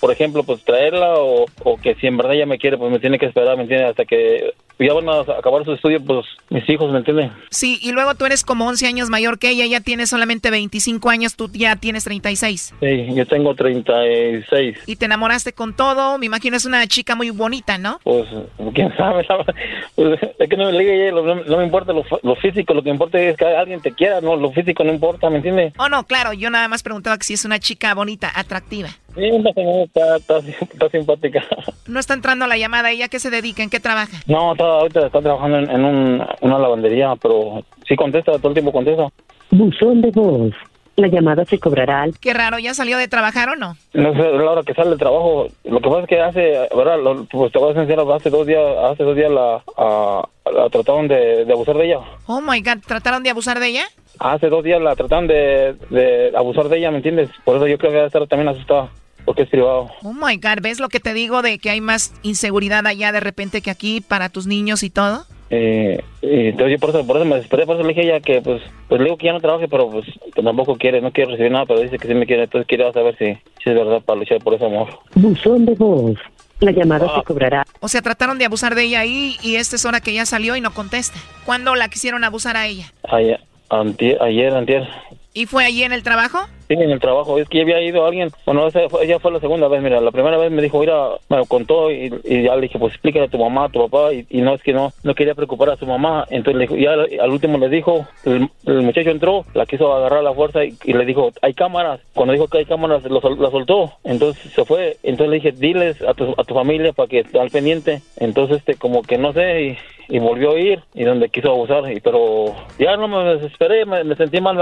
por, ejemplo, pues traerla o, que si en verdad ella me quiere, pues me tiene que esperar, ¿me entiende? Hasta que ya van a acabar su estudio, pues mis hijos, ¿me entienden? Sí, y luego tú eres como 11 años mayor que ella, ella tiene solamente 25 años, tú ya tienes 36. Sí, yo tengo 36. Y te enamoraste con todo, me imagino es una chica muy bonita, ¿no? Pues, quién sabe, pues, es que no me, ligue, no, no, me importa lo, lo, físico, lo que importa es que alguien te quiera, no, lo físico no importa, ¿me entiendes? Oh, no, claro, yo nada más preguntaba que si es una chica bonita, atractiva. Sí, está, está, está, simpática. No está entrando a la llamada. ¿Ella qué se dedica? ¿En qué trabaja? No, está, ahorita está trabajando en, un, una lavandería, pero sí contesta, todo el tiempo contesta. Buzón de voz. La llamada se cobrará al... Qué raro, ¿ya salió de trabajar o no? No sé, la hora que sale de trabajo. Lo que pasa es que hace, ¿verdad? Lo, pues te voy a decir, hace dos días, hace dos días la, a, la trataron de, de abusar de ella. Oh my God, ¿trataron de abusar de ella? Hace dos días la trataron de, de abusar de ella, ¿me entiendes? Por eso yo creo que debe estar también asustada porque es privado. Oh my God, ¿ves lo que te digo de que hay más inseguridad allá de repente que aquí para tus niños y todo? Eh, entonces yo por eso, por eso me desesperé, por eso le dije a ella que pues, pues le digo que ya no trabaje, pero pues que tampoco quiere, no quiere recibir nada, pero dice que sí me quiere, entonces quiero saber si, si es verdad para luchar por ese amor. Buzón de voz. La llamada se cobrará. O sea, trataron de abusar de ella ahí y esta es hora que ya salió y no contesta. ¿Cuándo la quisieron abusar a ella? Ayer, antier, ayer, antier. ¿Y fue allí en el trabajo? Sí, en el trabajo. Es que ya había ido alguien. Bueno, esa fue, ella fue la segunda vez. Mira, la primera vez me dijo, mira, me contó y, y, ya le dije, pues explícale a tu mamá, a tu papá. Y, y, no es que no no quería preocupar a su mamá. Entonces le ya al último le dijo, el, el, muchacho entró, la quiso agarrar a la fuerza y, y, le dijo, hay cámaras. Cuando dijo que hay cámaras, lo, la soltó. Entonces se fue. Entonces le dije, diles a tu, a tu familia para que al pendiente. Entonces, este, como que no sé. Y, volvió a ir y donde quiso abusar y pero ya no me desesperé me, me sentí mal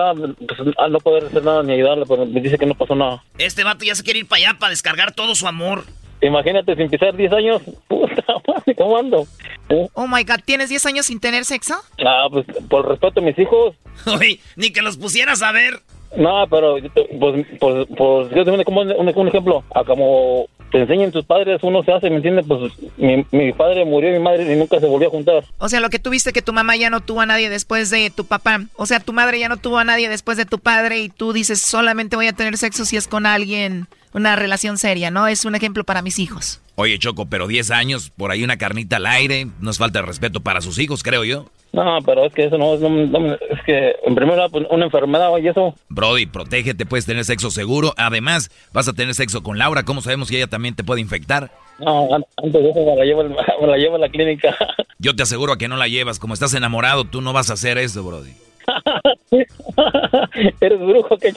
pues, al no poder hacer nada ni pero me dice que no pasó nada. Este vato ya se quiere ir para allá para descargar todo su amor. Imagínate sin pisar 10 años. Puta madre cómo ando ¿Eh? oh my god tienes 10 años sin tener sexo ah pues por respeto a mis hijos. Uy, ni que los pusieras a ver no, pero pues, pues, pues yo tengo como un, un, ejemplo, a como te enseñan tus padres, uno se hace, ¿me entiendes? Pues mi, mi, padre murió, mi madre y nunca se volvió a juntar. O sea, lo que tuviste que tu mamá ya no tuvo a nadie después de tu papá. O sea, tu madre ya no tuvo a nadie después de tu padre y tú dices, solamente voy a tener sexo si es con alguien, una relación seria, ¿no? Es un ejemplo para mis hijos. Oye, Choco, pero 10 años, por ahí una carnita al aire, no es falta de respeto para sus hijos, creo yo. No, pero es que eso no, no- no- es que en primer lugar pues, una enfermedad y eso. Brody, protégete, puedes tener sexo seguro. Además, vas a tener sexo con Laura. ¿Cómo sabemos que ella también te puede infectar? No, an- antes de eso me la llevo, me la llevo a la clínica. Yo te aseguro a que no la llevas. Como estás enamorado, tú no vas a hacer eso, Brody. Eres brujo, que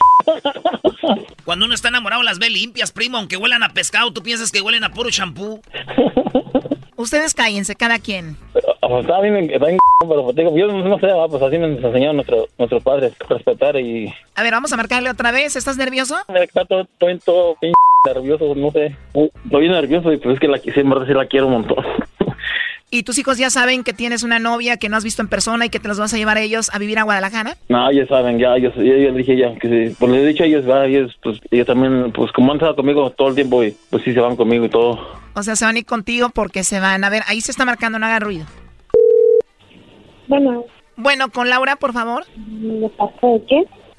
Cuando uno está enamorado las ve limpias, primo, aunque huelan a pescado, tú piensas que huelen a puro champú. Ustedes cállense, cada quien. O sea, a mí me está bien, pero pues, digo, yo no sé, va, pues así nos enseñaron nuestro, nuestros padres, respetar y... A ver, vamos a marcarle otra vez. ¿Estás nervioso? Está todo, estoy todo bien nervioso, no sé. Estoy bien nervioso y pues es que la, sí la quiero un montón. ¿Y tus hijos ya saben que tienes una novia que no has visto en persona y que te los vas a llevar a ellos a vivir a Guadalajara? No, ellos saben, ya, yo, yo les dije ya, que sí, pues les he dicho a ellos, va, ellos, pues, ellos también, pues como han estado conmigo todo el tiempo y pues sí se van conmigo y todo. O sea, se van a ir contigo porque se van. A ver, ahí se está marcando, no haga ruido. Bueno. Bueno, con Laura, por favor. ¿De parte de quién?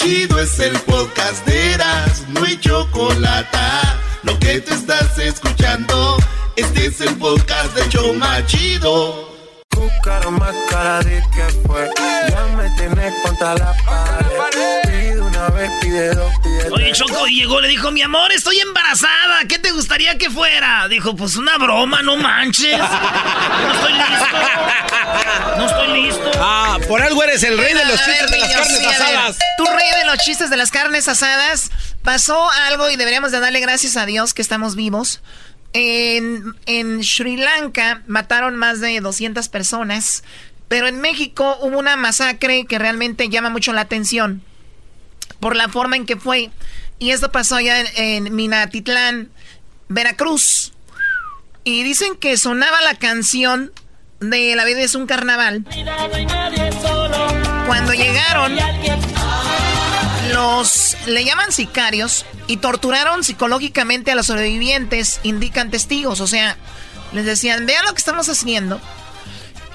chido es el podcast de Eras, no hay chocolate. Lo que te estás escuchando, este es el podcast de Choma Chido. Buscaron más cara de que fue. Ya me tienes contra la pared. Una vez, pide dos, pide Oye, Choco, y llegó, le dijo, mi amor, estoy embarazada, ¿qué te gustaría que fuera? Dijo, pues una broma, no manches. No estoy listo. No estoy listo. Ah, por algo eres el rey de los ver, chistes de las niños, carnes sí, asadas. Tú rey de los chistes de las carnes asadas. Pasó algo y deberíamos de darle gracias a Dios que estamos vivos. En, en Sri Lanka mataron más de 200 personas, pero en México hubo una masacre que realmente llama mucho la atención por la forma en que fue. Y esto pasó allá en, Minatitlán, Veracruz. Y dicen que sonaba la canción de La vida es un carnaval. Cuando llegaron, los le llaman sicarios y torturaron psicológicamente a los sobrevivientes, indican testigos. O sea, les decían, vean lo que estamos haciendo.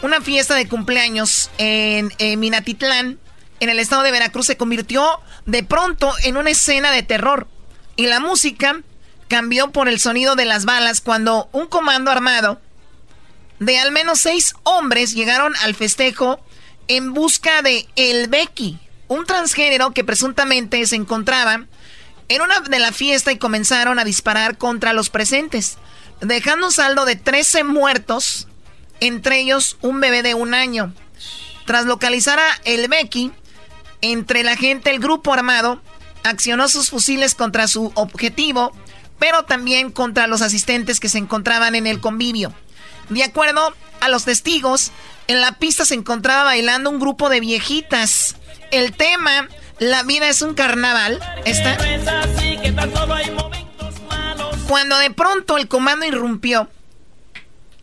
Una fiesta de cumpleaños en, en Minatitlán, en el estado de Veracruz, se convirtió de pronto en una escena de terror. Y la música cambió por el sonido de las balas cuando un comando armado de al menos seis hombres llegaron al festejo en busca de El Becky, un transgénero que presuntamente se encontraba en una de la fiesta y comenzaron a disparar contra los presentes, dejando un saldo de 13 muertos, entre ellos un bebé de un año. Tras localizar a El Becky, entre la gente el grupo armado accionó sus fusiles contra su objetivo, pero también contra los asistentes que se encontraban en el convivio. De acuerdo a los testigos, en la pista se encontraba bailando un grupo de viejitas. El tema, la vida es un carnaval, está. Cuando de pronto el comando irrumpió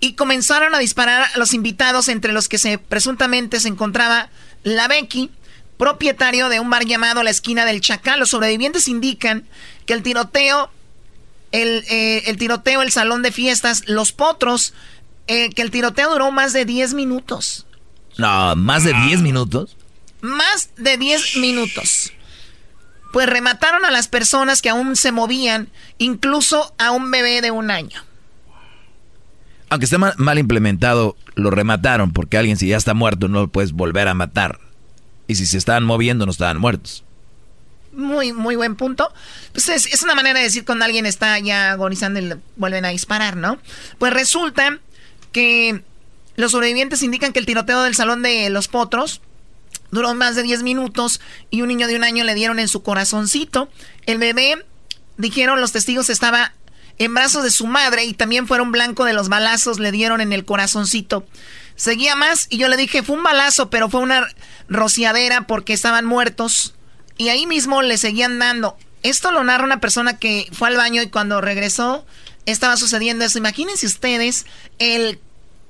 y comenzaron a disparar a los invitados, entre los que se presuntamente se encontraba la Becky, propietario de un bar llamado La Esquina del Chacal. Los sobrevivientes indican que el tiroteo, el, eh, el tiroteo, el salón de fiestas, los potros, eh, que el tiroteo duró más de 10 minutos. No, más de 10 minutos. Más de 10 minutos. Pues remataron a las personas que aún se movían, incluso a un bebé de un año. Aunque esté mal, mal implementado, lo remataron porque alguien si ya está muerto no lo puedes volver a matar. Y si se estaban moviendo no estaban muertos. Muy, muy buen punto. Pues es, una manera de decir cuando alguien está ya agonizando y le vuelven a disparar, ¿no? Pues resulta que Los sobrevivientes indican que el tiroteo del salón de los potros duró más de 10 minutos y un niño de un año le dieron en su corazoncito. El bebé, dijeron los testigos, estaba en brazos de su madre y también fueron blanco de los balazos, le dieron en el corazoncito. Seguía más y yo le dije, fue un balazo, pero fue una rociadera porque estaban muertos. Y ahí mismo le seguían dando. Esto lo narra una persona que fue al baño y cuando regresó estaba sucediendo eso. Imagínense ustedes el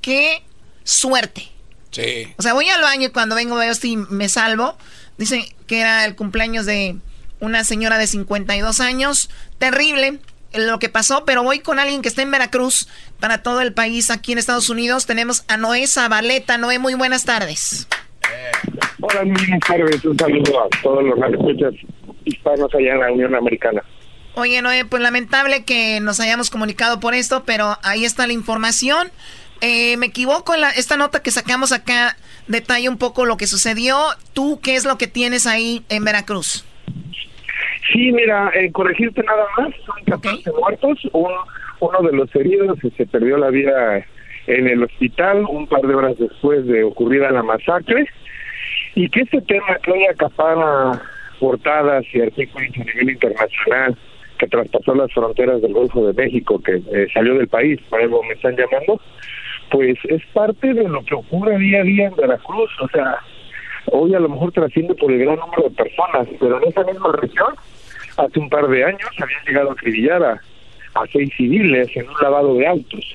qué suerte. Sí. O sea, voy al baño y cuando vengo veo esto y me salvo. Dicen que era el cumpleaños de una señora de 52 años. Terrible lo que pasó, pero voy con alguien que está en Veracruz para todo el país aquí en Estados Unidos. Tenemos a Noé Zabaleta. Noé, muy buenas tardes. Hola, muy buenas tardes. Un saludo a todos los escuchas hispanos allá en la Unión Americana. Oye, Noé, pues lamentable que nos hayamos comunicado por esto, pero ahí está la información. Eh, me equivoco, la, esta nota que sacamos acá detalla un poco lo que sucedió. ¿Tú qué es lo que tienes ahí en Veracruz? Sí, mira, eh, corregirte nada más, son 14 muertos, uno de los heridos se perdió la vida en el hospital un par de horas después de ocurrida la masacre, y que este tema que hoy acapara portadas y artículos a nivel internacional, que traspasó las fronteras del Golfo de México, que eh, salió del país, por algo me están llamando, pues es parte de lo que ocurre día a día en Veracruz, o sea, hoy a lo mejor trasciende por el gran número de personas, pero en esa misma región, hace un par de años habían llegado a acribillar a, a seis civiles en un lavado de autos,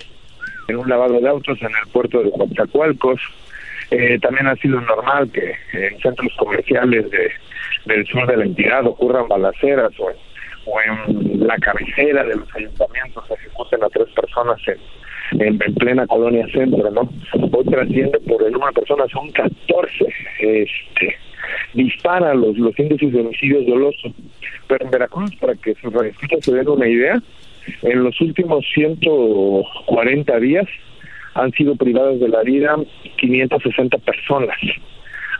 en un lavado de autos en el puerto de Coatzacoalcos, eh, también ha sido normal que en centros comerciales de, del sur de la entidad ocurran balaceras o en, la cabecera de los ayuntamientos ejecuten a tres personas en, en, plena colonia centro, ¿no? Hoy trasciende por el de personas, son 14, este, dispara los, los índices de homicidios dolosos. Pero en Veracruz, para que sus radioescuchas se den una idea, en los últimos 140 días han sido privadas de la vida 560 personas.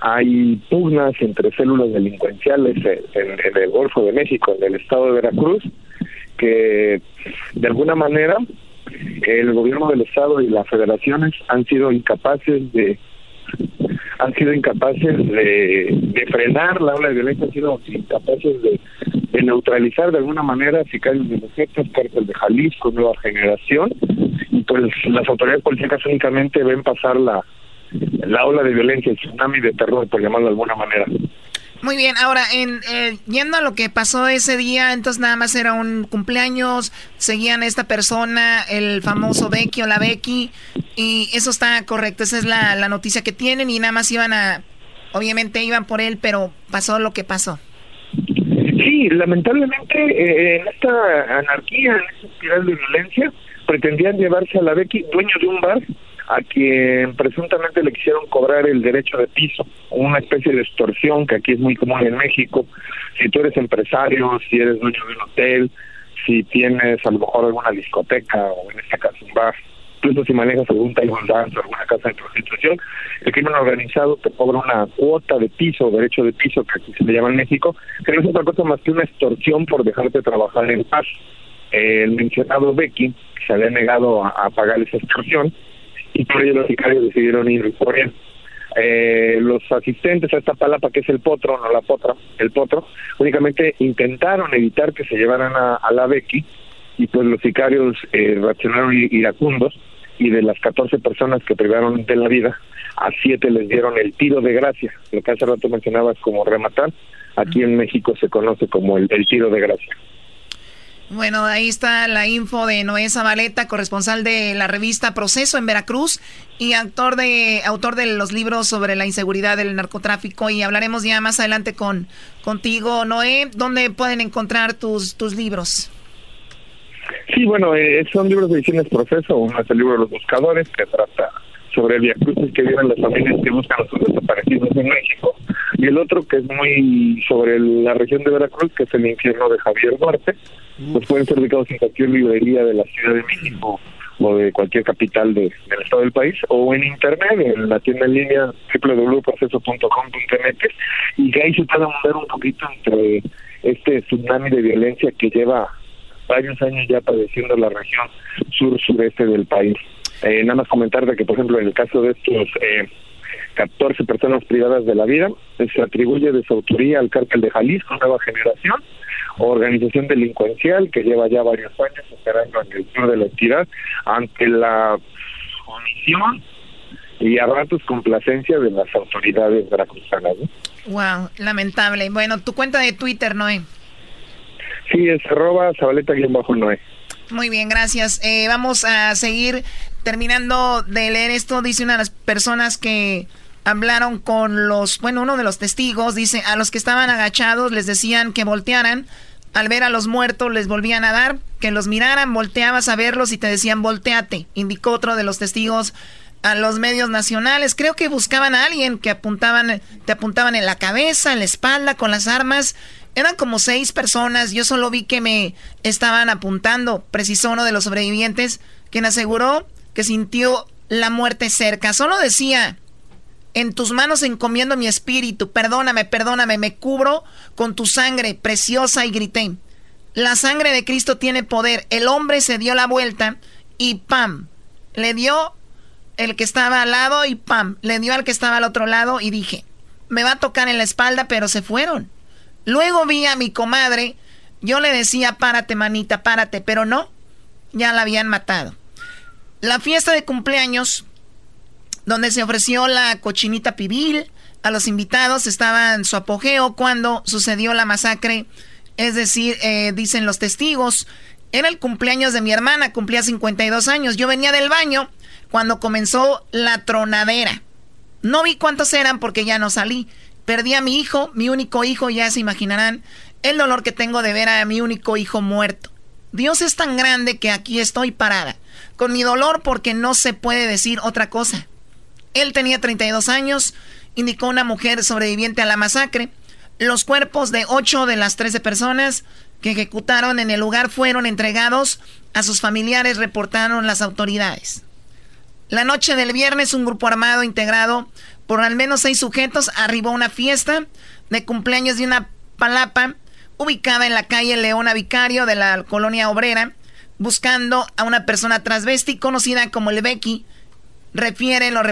Hay pugnas entre células delincuenciales en, el Golfo de México, en el estado de Veracruz, que de alguna manera el gobierno del estado y las federaciones han sido incapaces de han sido incapaces de, frenar la ola de violencia, han sido incapaces de, de neutralizar de alguna manera sicarios de objetos, cárcel de Jalisco, nueva generación, y pues las autoridades políticas únicamente ven pasar la, la ola de violencia, el tsunami de terror, por llamarlo de alguna manera. Muy bien, ahora, en, eh, yendo a lo que pasó ese día, entonces nada más era un cumpleaños, seguían a esta persona, el famoso Becky o la Becky, y eso está correcto, esa es la, noticia que tienen y nada más iban a, obviamente iban por él, pero pasó lo que pasó. Sí, lamentablemente eh, en esta anarquía, en esta espiral de violencia, pretendían llevarse a la Becky, dueño de un bar, a quien presuntamente le quisieron cobrar el derecho de piso, una especie de extorsión que aquí es muy común en México. Si tú eres empresario, si eres dueño de un hotel, si tienes a lo mejor alguna discoteca o en este caso un bar, incluso si manejas algún dance o alguna casa de prostitución, el crimen organizado te cobra una cuota de piso, derecho de piso, que aquí se le llama en México, que no es otra cosa más que una extorsión por dejarte trabajar en paz. El mencionado Becky se había negado a pagar esa extorsión y por ello los sicarios decidieron ir por. Eh, los asistentes a esta palapa, que es el potro, no la potra, el potro, únicamente intentaron evitar que se llevaran a, a la Becky y pues los sicarios eh, reaccionaron iracundos y de las 14 personas que privaron de la vida, a siete les dieron el tiro de gracia, lo que hace rato mencionabas como rematar, aquí en México se conoce como el tiro de gracia. Bueno, ahí está la info de Noé Zabaleta, corresponsal de la revista Proceso en Veracruz y autor de autor de los libros sobre la inseguridad del narcotráfico. Y hablaremos ya más adelante con contigo, Noé, ¿dónde pueden encontrar tus tus libros? Sí, bueno, eh, son libros de ediciones Proceso, uno es el libro de los buscadores que trata sobre el viacrucis que viven las familias que buscan a sus desaparecidos en México. Y el otro que es muy sobre la región de Veracruz, que es el infierno de Javier Duarte, pues pueden ser ubicados en cualquier librería de la Ciudad de México o de cualquier capital de, del estado del país o en internet en la tienda en línea www.proceso.com.mx y que ahí se puede mover un poquito entre este tsunami de violencia que lleva varios años ya padeciendo la región sur sureste del país. Eh, nada más comentar de que, por ejemplo, en el caso de estos eh, 14 personas privadas de la vida, se atribuye de su autoría al cártel de Jalisco, Nueva Generación, organización delincuencial que lleva ya varios años operando en el sur de la entidad ante la omisión y a ratos complacencia de las autoridades veracruzanas. ¿no? Wow, lamentable. Bueno, tu cuenta de Twitter, Noé. Sí, es arroba sabaleta-noé. Muy bien, gracias. Eh, vamos a seguir terminando de leer esto. Dice una de las personas que hablaron con los, bueno, uno de los testigos, dice, a los que estaban agachados les decían que voltearan. Al ver a los muertos les volvían a dar, que los miraran, volteabas a verlos y te decían volteate, indicó otro de los testigos a los medios nacionales. Creo que buscaban a alguien que apuntaban, te apuntaban en la cabeza, en la espalda, con las armas. Eran como seis personas. Yo solo vi que me estaban apuntando. Precisó uno de los sobrevivientes, quien aseguró que sintió la muerte cerca. Solo decía, en tus manos encomiendo mi espíritu. Perdóname, perdóname. Me cubro con tu sangre preciosa y grité. La sangre de Cristo tiene poder. El hombre se dio la vuelta y ¡pam! Le dio el que estaba al lado y ¡pam! Le dio al que estaba al otro lado y dije, me va a tocar en la espalda, pero se fueron. Luego vi a mi comadre, yo le decía, párate manita, párate, pero no, ya la habían matado. La fiesta de cumpleaños, donde se ofreció la cochinita pibil a los invitados, estaba en su apogeo cuando sucedió la masacre, es decir, eh, dicen los testigos, era el cumpleaños de mi hermana, cumplía 52 años, yo venía del baño cuando comenzó la tronadera. No vi cuántos eran porque ya no salí. Perdí a mi hijo, mi único hijo, ya se imaginarán el dolor que tengo de ver a mi único hijo muerto. Dios es tan grande que aquí estoy parada, con mi dolor porque no se puede decir otra cosa. Él tenía 32 años, indicó una mujer sobreviviente a la masacre. Los cuerpos de 8 de las 13 personas que ejecutaron en el lugar fueron entregados a sus familiares, reportaron las autoridades. La noche del viernes, un grupo armado integrado por al menos seis sujetos arribó a una fiesta de cumpleaños de una palapa ubicada en la calle Leona Vicario de la colonia obrera, buscando a una persona transvesti conocida como el Becky, refieren los,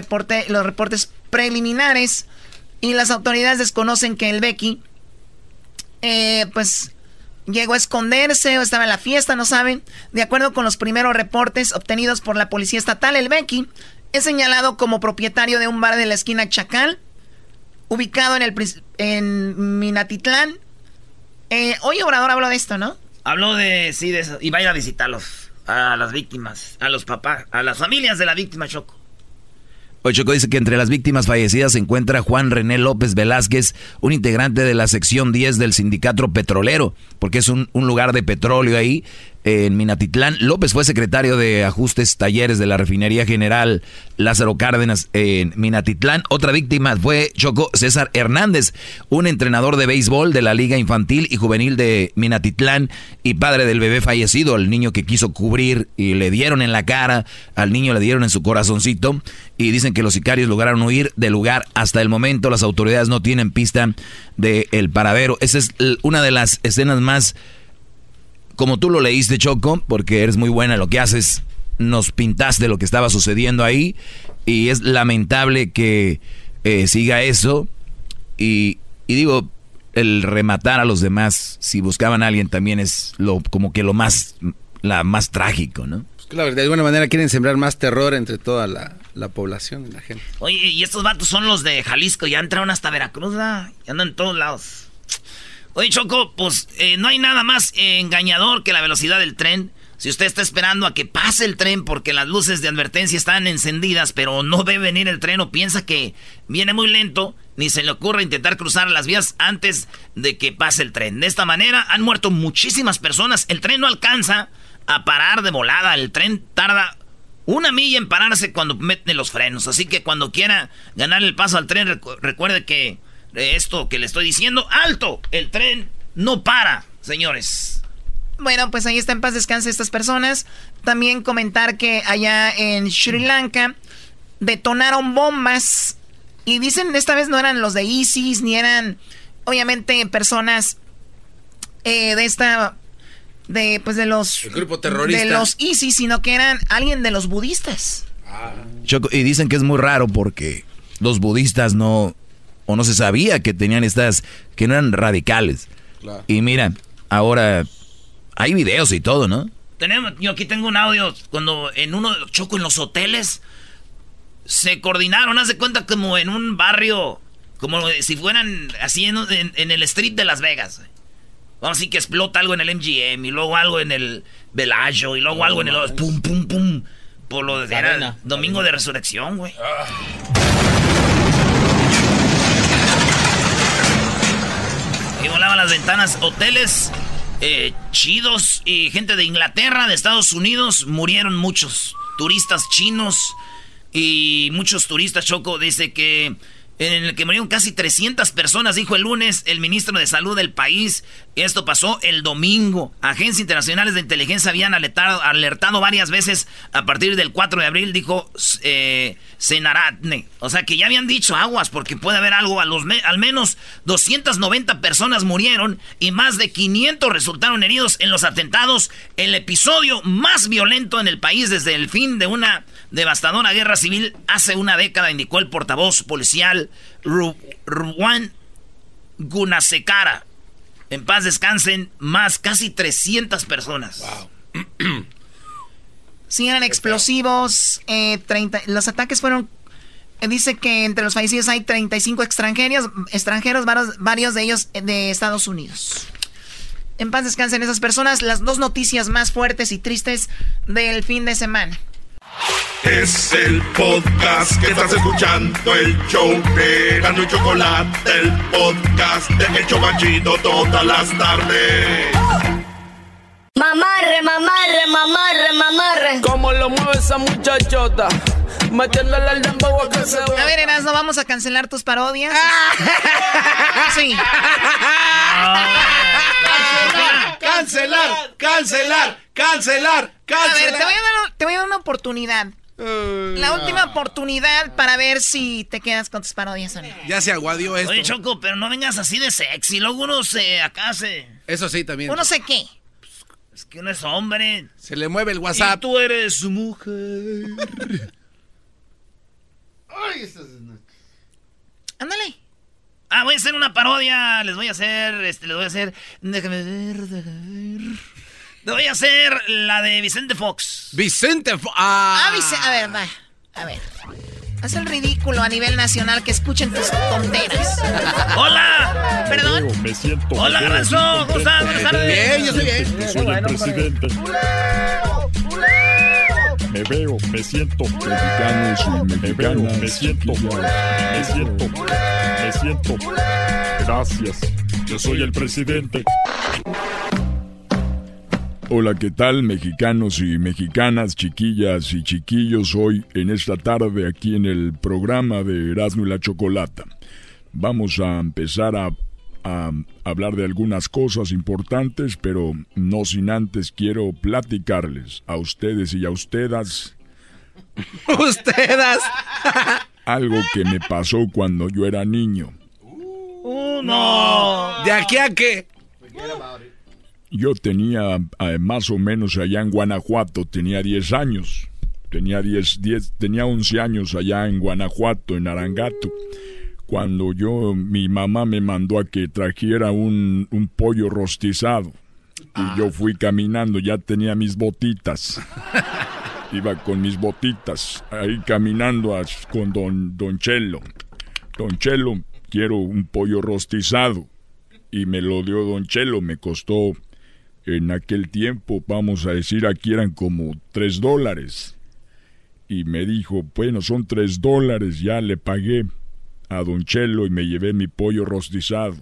los reportes preliminares y las autoridades desconocen que el Becky, eh, pues llegó a esconderse o estaba en la fiesta, no saben. De acuerdo con los primeros reportes obtenidos por la policía estatal, el Becky es señalado como propietario de un bar de la esquina Chacal, ubicado en, el, en Minatitlán. Eh, hoy Obrador habló de esto, ¿no? Habló de, sí, de eso. Y va a ir a visitarlos, a las víctimas, a los papás, a las familias de la víctima Choco. Choco dice que entre las víctimas fallecidas se encuentra Juan René López Velázquez, un integrante de la sección 10 del sindicato petrolero, porque es un lugar de petróleo ahí en Minatitlán. López fue secretario de ajustes talleres de la refinería general Lázaro Cárdenas en Minatitlán. Otra víctima fue Choco César Hernández, un entrenador de béisbol de la Liga Infantil y Juvenil de Minatitlán y padre del bebé fallecido, el niño que quiso cubrir y le dieron en la cara, al niño le dieron en su corazoncito y dicen que los sicarios lograron huir del lugar. Hasta el momento las autoridades no tienen pista del el paradero. Esa es una de las escenas más como tú lo leíste, Choco, porque eres muy buena en lo que haces, nos pintaste lo que estaba sucediendo ahí y es lamentable que eh, siga eso y, digo, el rematar a los demás, si buscaban a alguien también es lo como que lo más, la más trágico, ¿no? Pues claro, de alguna manera quieren sembrar más terror entre toda la, la población, la gente. Oye, y estos vatos son los de Jalisco, ya entraron hasta Veracruz, ya andan en todos lados. Oye, Choco, pues eh, no hay nada más engañador que la velocidad del tren. Si usted está esperando a que pase el tren porque las luces de advertencia están encendidas, pero no ve venir el tren o piensa que viene muy lento, ni se le ocurre intentar cruzar las vías antes de que pase el tren. De esta manera han muerto muchísimas personas. El tren no alcanza a parar de volada. El tren tarda una milla en pararse cuando mete los frenos. Así que cuando quiera ganar el paso al tren, recuerde que esto que le estoy diciendo. ¡Alto! El tren no para, señores. Bueno, pues ahí está en paz descanse estas personas. También comentar que allá en Sri Lanka detonaron bombas. Y dicen, esta vez no eran los de ISIS, ni eran, obviamente, personas eh, de esta, de, pues de los... El grupo terrorista. De los ISIS, sino que eran alguien de los budistas. Choco, y dicen que es muy raro porque los budistas no, o no se sabía que tenían estas, que no eran radicales. Y mira, ahora hay videos y todo, ¿no? Tenemos, yo aquí tengo un audio cuando en uno, Choco, en los hoteles se coordinaron, haz de cuenta como en un barrio, como si fueran así en, en, el street de Las Vegas. Vamos a decir que explota algo en el MGM y luego algo en el Bellagio y luego algo en el... Pum, pum, pum. Por lo de... Era domingo de resurrección, güey. Y volaban las ventanas. Hoteles eh, chidos y gente de Inglaterra, de Estados Unidos, murieron muchos. Turistas chinos y muchos turistas, Choco, dice que en el que murieron casi 300 personas, dijo el lunes el ministro de Salud del país. Esto pasó el domingo. Agencias internacionales de inteligencia habían alertado, varias veces a partir del 4 de abril, dijo eh, Senaratne. O sea que ya habían dicho aguas porque puede haber algo. A los al menos 290 personas murieron y más de 500 resultaron heridos en los atentados. El episodio más violento en el país desde el fin de una devastadora guerra civil hace una década, indicó el portavoz policial Ruan Gunasekara. En paz descansen más casi 300 personas. Wow. sí, eran explosivos. Eh, los ataques fueron. Eh, dice que entre los fallecidos hay 35 extranjeros, extranjeros varios, varios de ellos de Estados Unidos. En paz descansen esas personas. Las dos noticias más fuertes y tristes del fin de semana. Es el podcast que estás escuchando, el show de Gano y Chocolate, el podcast de Hecho Machito todas las tardes. Mamarre, mamarre, mamarre, mamarre. ¿Cómo lo mueve esa muchachota? Metiéndole al dembow a que se A ver, Eras, ¿no vamos a cancelar tus parodias? sí. cancelar, cancelar, cancelar, cancelar. A ver, te voy a dar, te voy a dar una oportunidad. La última oportunidad para ver si te quedas con tus parodias o no. Ya se aguadió esto. Oye, Choco, pero no vengas así de sexy. Luego uno se acá se. Eso sí, también. ¿Uno sé qué? Es que uno es hombre. Se le mueve el WhatsApp. Y tú eres su mujer. Ay, es... Ándale. Ah, voy a hacer una parodia. Les voy a hacer. Este, les voy a hacer. Déjame ver, déjame ver. Le voy a hacer la de Vicente Fox. Vicente Fox. Ah, ah a ver, va. A ver. Haz el ridículo a nivel nacional que escuchen tus tonteras. ¡Hola! ¿Perdón? Me siento. ¡Hola, Garbanzo! ¿Cómo estás? Buenas tardes. Bien, yo soy bien. Soy el presidente. Me veo, me siento mexicano, soy mexicano, me siento, me siento, me siento. Gracias. Yo soy el presidente. Hola, ¿qué tal mexicanos y mexicanas, chiquillas y chiquillos? Hoy en esta tarde aquí en el programa de Erasmo y la Chocolata. Vamos a empezar a, hablar de algunas cosas importantes, pero no sin antes quiero platicarles a ustedes y a ustedes. ¿Ustedes? algo que me pasó cuando yo era niño. Uh, no. ¿De aquí a qué? Yo tenía eh, más o menos allá en Guanajuato, tenía 10 años. Tenía 10, 10, tenía 11 años allá en Guanajuato, en Arangato. Cuando yo, mi mamá me mandó a que trajera un, un pollo rostizado. Y yo fui caminando, ya tenía mis botitas. Iba con mis botitas, ahí caminando con don, don Chelo. Don Chelo, quiero un pollo rostizado. Y me lo dio don Chelo, me costó en aquel tiempo, vamos a decir, aquí eran como tres dólares. Y me dijo, bueno, son tres dólares, ya le pagué a Don y me llevé mi pollo rostizado.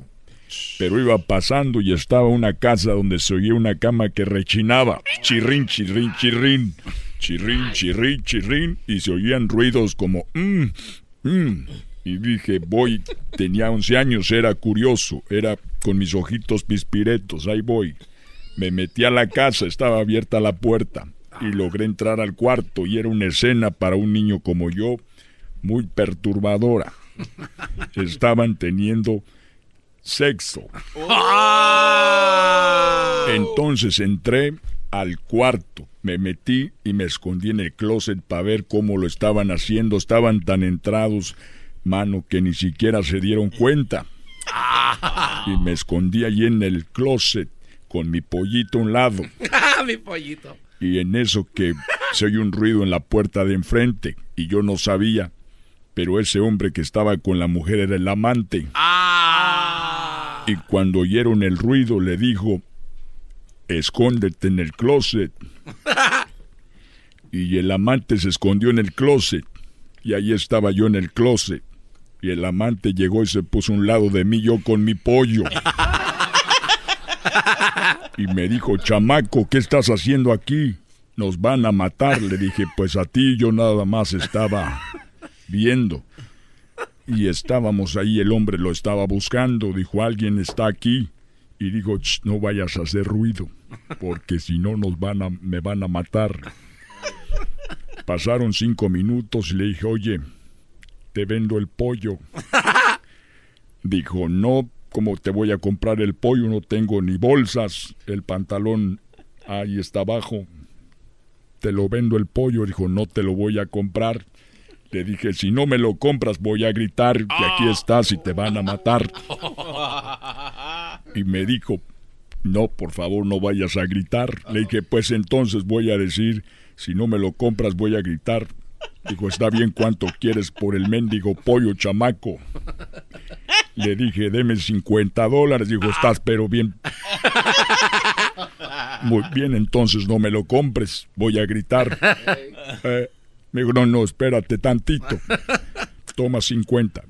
Pero iba pasando y estaba una casa donde se oía una cama que rechinaba. Chirrín, chirrín, chirrín. Chirrín, chirrín, chirrín. Y se oían ruidos como... Mmm, mmm. Y dije, voy, tenía 11 años, era curioso, era con mis ojitos pispiretos, ahí voy. Me metí a la casa, estaba abierta la puerta y logré entrar al cuarto y era una escena para un niño como yo muy perturbadora. Estaban teniendo sexo. Entonces entré, al cuarto. Me metí y me escondí en el closet para ver cómo lo estaban haciendo. Estaban tan entrados, mano, que ni siquiera se dieron cuenta. Y me escondí allí en el closet con mi pollito a un lado. mi pollito. Y en eso que se oye un ruido en la puerta de enfrente y yo no sabía. Pero ese hombre que estaba con la mujer era el amante. Ah. Y cuando oyeron el ruido le dijo, escóndete en el closet. y el amante se escondió en el closet. Y ahí estaba yo en el closet. Y el amante llegó y se puso a un lado de mí, yo con mi pollo. Y me dijo, chamaco, ¿qué estás haciendo aquí? Nos van a matar. Le dije, pues a ti yo nada más estaba viendo. Y estábamos ahí, el hombre lo estaba buscando. Dijo, alguien está aquí. Y dijo, "Ch, no vayas a hacer ruido, porque si no nos van a, me van a matar. Pasaron cinco minutos y le dije, oye, te vendo el pollo. Dijo, no, ¿cómo te voy a comprar el pollo? No tengo ni bolsas. El pantalón ahí está abajo. Te lo vendo el pollo. Dijo, no te lo voy a comprar. Le dije, si no me lo compras voy a gritar que aquí estás y te van a matar. Y me dijo, no, por favor, no vayas a gritar. Le dije, pues entonces voy a decir, si no me lo compras voy a gritar. Dijo, está bien, ¿cuánto quieres por el mendigo pollo, chamaco? Le dije, deme 50 dólares. Dijo, estás pero bien. Muy bien, entonces no me lo compres. Voy a gritar. Eh, me dijo, no, no, espérate tantito. Toma 50.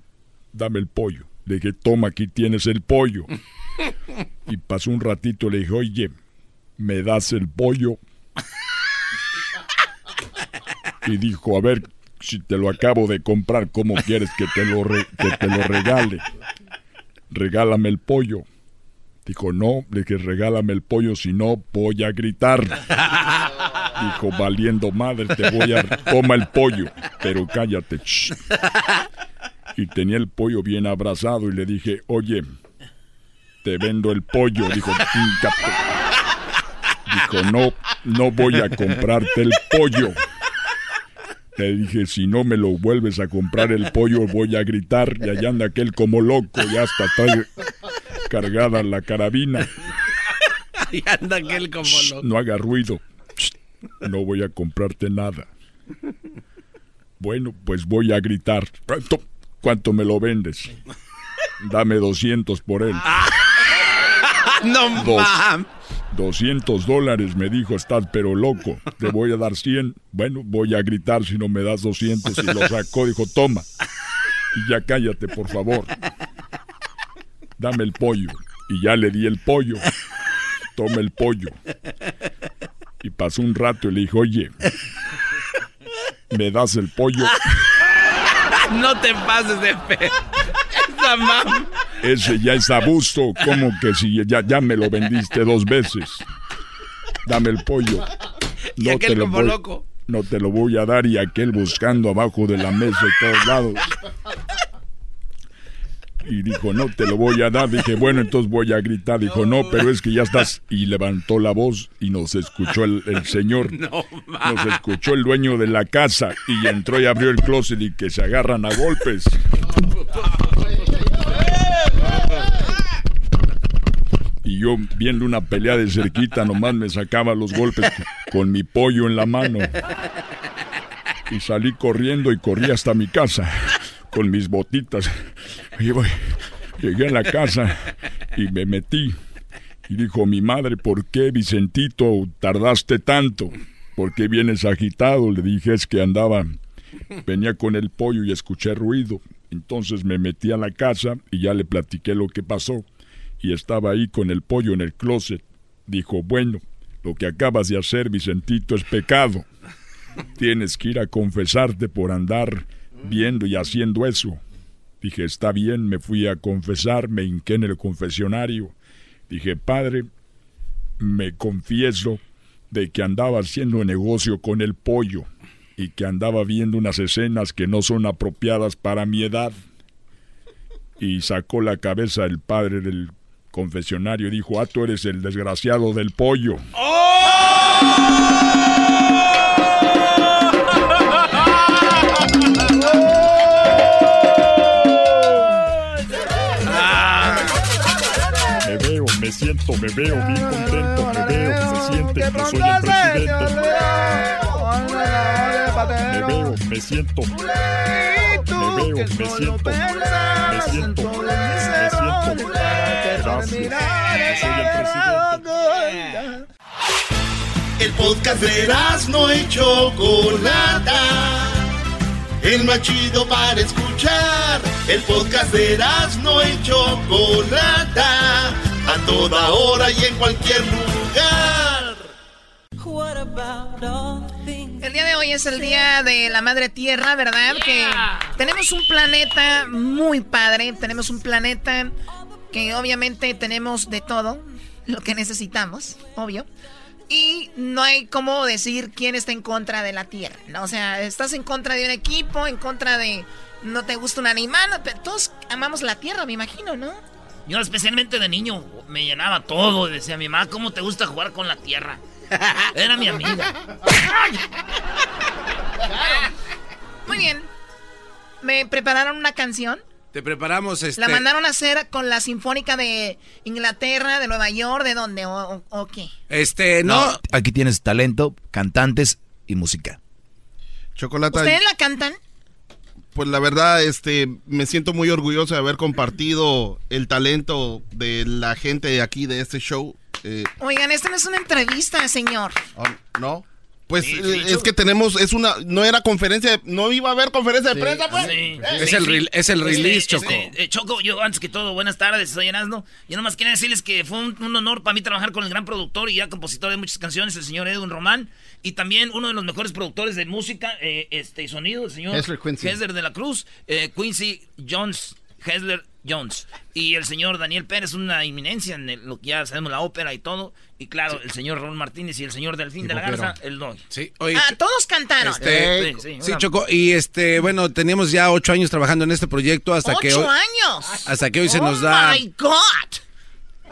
Dame el pollo. Le dije, toma, aquí tienes el pollo. Y pasó un ratito, le dije, oye, ¿me das el pollo? Y dijo, a ver, si te lo acabo de comprar, ¿cómo quieres que te lo, re- que te lo regale? Regálame el pollo. Dijo, no, le dije, regálame el pollo, si no, voy a gritar. Dijo, valiendo madre, te voy a... Toma el pollo, pero cállate. shh". Y tenía el pollo bien abrazado y le dije, oye, te vendo el pollo. Dijo. Dijo, no, no voy a comprarte el pollo. Le dije, si no me lo vuelves a comprar el pollo, voy a gritar. Y allá anda aquel como loco, ya hasta trae cargada la carabina. Y anda aquel como loco. No haga ruido. No voy a comprarte nada. Bueno, pues voy a gritar. ¿Cuánto, me lo vendes? Dame 200 por él. No. Mam. 200 dólares, me dijo, estás pero loco. Te voy a dar 100. Bueno, voy a gritar si no me das 200. Y lo sacó, dijo, toma. Y ya cállate, por favor. Dame el pollo. Y ya le di el pollo. Toma el pollo. Y pasó un rato y le dijo, oye, ¿me das el pollo? No te pases de fe. Esa mam. Ese ya es abuso. como que si ya, ya me lo vendiste dos veces? Dame el pollo. Y aquel como voy, loco. No te lo voy a dar y aquel buscando abajo de la mesa y todos lados. Y dijo, no te lo voy a dar. Dije, bueno, entonces voy a gritar. Dijo, no, pero es que ya estás. Y levantó la voz y nos escuchó el, el señor. No, Nos escuchó el dueño de la casa y entró y abrió el closet y que se agarran a golpes. Y yo viendo una pelea de cerquita nomás me sacaba los golpes con mi pollo en la mano. Y salí corriendo y corrí hasta mi casa con mis botitas. Y voy- llegué a la casa y me metí. Y dijo mi madre, ¿por qué Vicentito tardaste tanto? ¿Por qué vienes agitado? Le dije, es que andaba, venía con el pollo y escuché ruido. Entonces me metí a la casa y ya le platiqué lo que pasó. Y estaba ahí con el pollo en el closet. Dijo, bueno, lo que acabas de hacer, Vicentito, es pecado. Tienes que ir a confesarte por andar viendo y haciendo eso. Dije, está bien, me fui a confesar, me hinqué en el confesionario. Dije, padre, me confieso de que andaba haciendo negocio con el pollo y que andaba viendo unas escenas que no son apropiadas para mi edad. Y sacó la cabeza el padre del confesionario y dijo, ah, tú eres el desgraciado del pollo. ¡Oh! Me veo, me siento, me veo bien contento, me veo, se siente que soy el presidente. Me veo, me siento. Me veo, me siento. Me siento, El podcast de no y Chocolata. El más chido para escuchar. El podcast de no y Chocolata. A toda hora y en cualquier lugar. El día de hoy es el día de la madre tierra, ¿verdad? Que tenemos un planeta muy padre, tenemos un planeta que obviamente tenemos de todo lo que necesitamos, obvio. Y no hay cómo decir quién está en contra de la tierra, ¿no? O sea, estás en contra de un equipo, en contra de no te gusta un animal, pero todos amamos la tierra, me imagino, ¿no? Yo especialmente de niño me llenaba todo. Decía mi mamá, ¿cómo te gusta jugar con la tierra? Era mi amiga. Muy bien. Me prepararon una canción. Te preparamos este. La mandaron a hacer con la Sinfónica de Inglaterra, de Nueva York, ¿de dónde? ¿O, o- o qué? Este, no. Aquí tienes talento, cantantes y música. Chocolata, ¿Ustedes la cantan? Pues la verdad, este, me siento muy orgulloso de haber compartido el talento de la gente de aquí de este show. Eh, Oigan, esta no es una entrevista, señor. oh, ¿No? Pues Sí, sí, es que tenemos, es una, no era conferencia, no iba a haber conferencia de Sí, prensa, pues. sí, Eh, Es el re- es el release, Choco. eh, Choco, yo antes que todo, buenas tardes, soy Erasmo. Yo nomás quería decirles que fue un, un honor para mí trabajar con el gran productor y ya compositor de muchas canciones, el señor Edwin Román, y también uno de los mejores productores de música eh, este, y sonido, el señor. Hessler de la Cruz, eh, Quincy Jones, Hessler Jones, y el señor Daniel Pérez, una inminencia en el- lo que ya sabemos, la ópera y todo, y claro, el señor Raúl Martínez y el señor Delfín Y de la. Garza, el doy. Sí, oye, Ah, todos cantaron. Este, Sí, sí, sí, Choco, y este, bueno, teníamos ya ocho años trabajando en este proyecto hasta que ¡Ocho hoy, años! hasta que hoy se ¡Oh, nos da my God!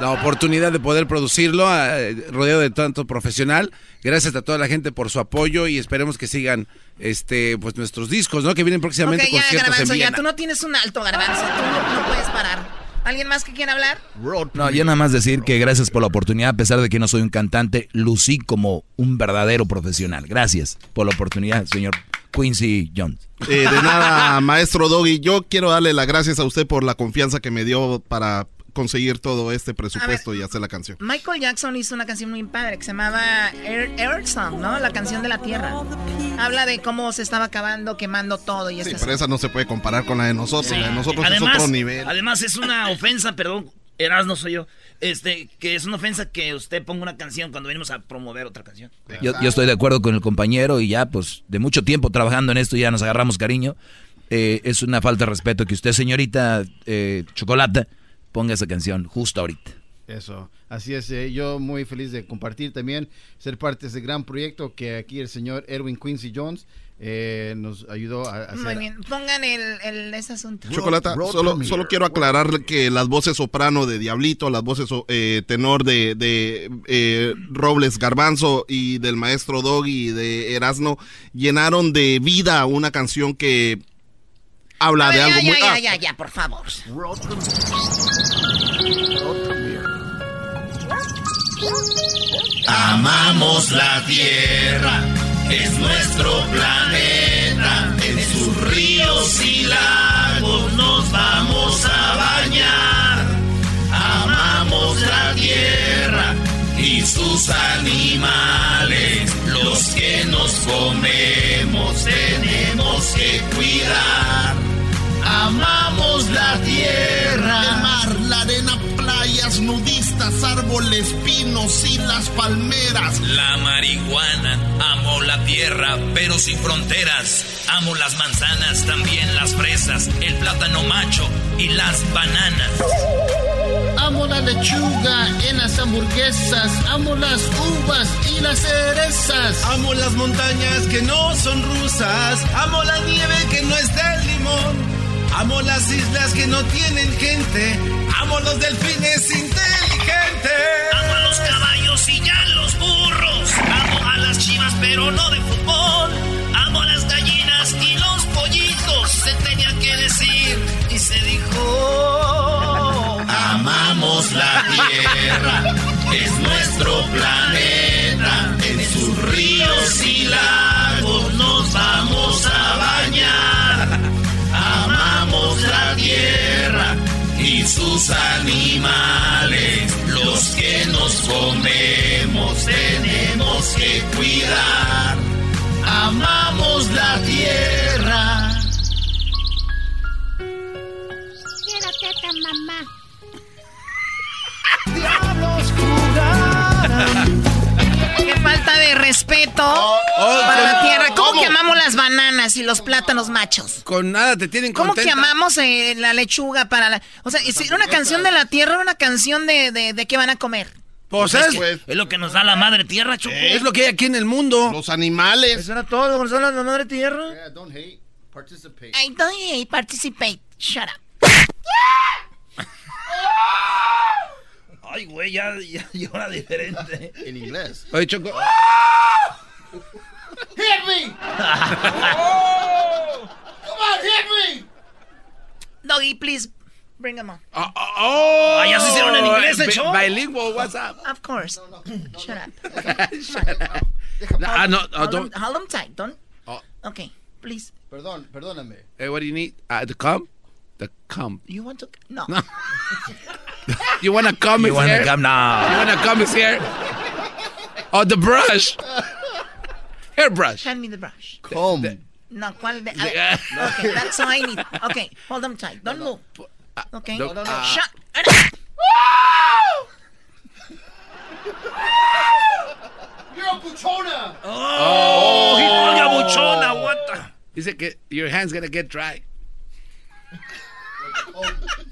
La oportunidad de poder producirlo, eh, rodeado de tanto profesional. Gracias a toda la gente por su apoyo y esperemos que sigan, este, pues nuestros discos, ¿no? Que vienen próximamente Ok, ya, conciertos en Garbanzo, ya, tú no tienes un alto, Garbanzo. Tú no, no puedes parar. ¿Alguien más que quiera hablar? No, yo nada más decir que gracias por la oportunidad, a pesar de que no soy un cantante, lucí como un verdadero profesional. Gracias por la oportunidad, señor Quincy Jones. Eh, de nada, maestro Doggy. Yo quiero darle las gracias a usted por la confianza que me dio para conseguir todo este presupuesto y hacer la canción. Michael Jackson hizo una canción muy padre que se llamaba Air, Earth Song, ¿no? La canción de la tierra. Habla de cómo se estaba acabando, quemando todo y Sí, pero esa no se puede comparar con la de nosotros. La de nosotros además, es otro nivel. Además es una ofensa, perdón, Eras no soy yo. Este, que es una ofensa que usted ponga una canción cuando venimos a promover otra canción. Yo, yo estoy de acuerdo con el compañero y ya, pues, de mucho tiempo trabajando en esto ya nos agarramos cariño. Eh, es una falta de respeto que usted, señorita eh, Chocolata, ponga esa canción justo ahorita. Eso, así es, eh, yo muy feliz de compartir también, ser parte de ese gran proyecto que aquí el señor Erwin Quincy Jones eh, nos ayudó a, a hacer. Muy bien, pongan el, el- ese asunto. Chocolata, solo, solo quiero aclarar que las voces soprano de Diablito, las voces eh, tenor de, de eh, Robles Garbanzo y del maestro Doggy y de Erasno llenaron de vida una canción que habla de ver, algo ya, muy... ya, ah, ya, ya, ya, por favor. Amamos la tierra, es nuestro planeta. En sus ríos y lagos nos vamos a bañar. Amamos la tierra y sus animales, los que nos comemos, tenemos que cuidar. Amamos la tierra, el mar, la arena, playas, nudistas, árboles, pinos y las palmeras. La marihuana, amo la tierra, pero sin fronteras. Amo las manzanas, también las fresas, el plátano macho y las bananas. Amo la lechuga en las hamburguesas, amo las uvas y las cerezas. Amo las montañas que no son rusas. Amo la nieve que no es del limón. Amo las islas que no tienen gente. Amo los delfines inteligentes. Amo a los caballos y ya los burros. Amo a las chivas, pero no de fútbol. Amo a las gallinas y los pollitos. Se tenía que decir y se dijo. Amamos la tierra. Es nuestro planeta. En sus ríos y lagos y sus animales. Los que nos comemos tenemos que cuidar. Amamos la tierra. Quiero teta, mamá. Diablos jugarán. Falta de respeto para la tierra. ¿Cómo, que amamos las bananas y los plátanos machos? Con nada te tienen ¿Cómo contenta. que amamos eh, la lechuga para la... O sea, si era una canción de la tierra, era una canción de, de, de qué van a comer. Pues es, es, es lo que nos da la madre tierra, Choco. es lo que hay aquí en el mundo. Los animales. Eso era todo nos da la madre tierra. Yeah, don't hate, participate. I don't hate, participate. Shut up. Ay, güey, ya, ya llora diferente. En inglés. Oye, Choco. Hit me! oh! Come on, hit me! Doggy, please bring him on. Oh, oh, oh. Ah, ya se hicieron en inglés, el Bi- show. Bilingual, what's up? Of course. Shut up. Shut up. No, ah, no, oh, hold, don't. him, hold him tight. Don't. Oh. Okay, please. Perdón, perdóname. Hey, what do you need? Uh, the cum? The cum. You want to? No. No. You wanna come? You is wanna here? cum? No. You wanna cum is here? Oh, the brush. Hairbrush. Hand me the brush. Comb. No, ¿cuál de? The- okay, that's all I need. Okay, hold him tight. Don't move. Okay. no, no, no. Uh, Shut. You're a buchona! Oh, oh he called a buchona, what the... Dice que your hand's gonna get dry.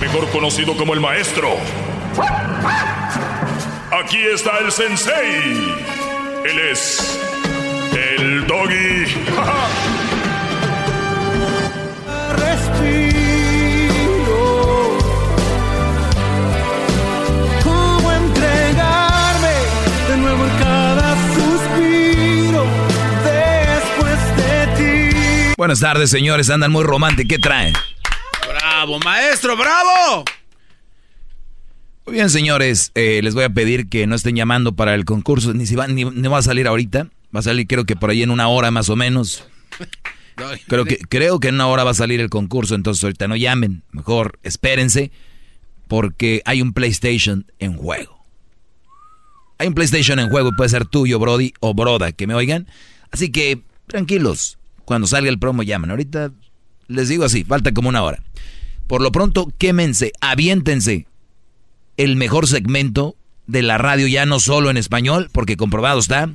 Mejor conocido como el maestro. Aquí está el sensei. Él es. El doggy. Respiro. ¿Cómo entregarme de nuevo en cada suspiro después de ti? Buenas tardes, señores. Andan muy románticos. ¿Qué traen? ¡Bravo, maestro! ¡Bravo! Muy bien, señores. eh, les voy a pedir que no estén llamando para el concurso. Ni si va, ni, ni va a salir ahorita. Va a salir, creo que por ahí en una hora más o menos. Creo que, creo que en una hora va a salir el concurso. Entonces, ahorita no llamen. Mejor espérense. Porque hay un PlayStation en juego. Hay un PlayStation en juego. Puede ser tuyo, Brody o Broda. Que me oigan. Así que, tranquilos. Cuando salga el promo, llaman. Ahorita les digo así. Falta como una hora. Por lo pronto, quémense. Aviéntense el mejor segmento de la radio, ya no solo en español, porque comprobado está,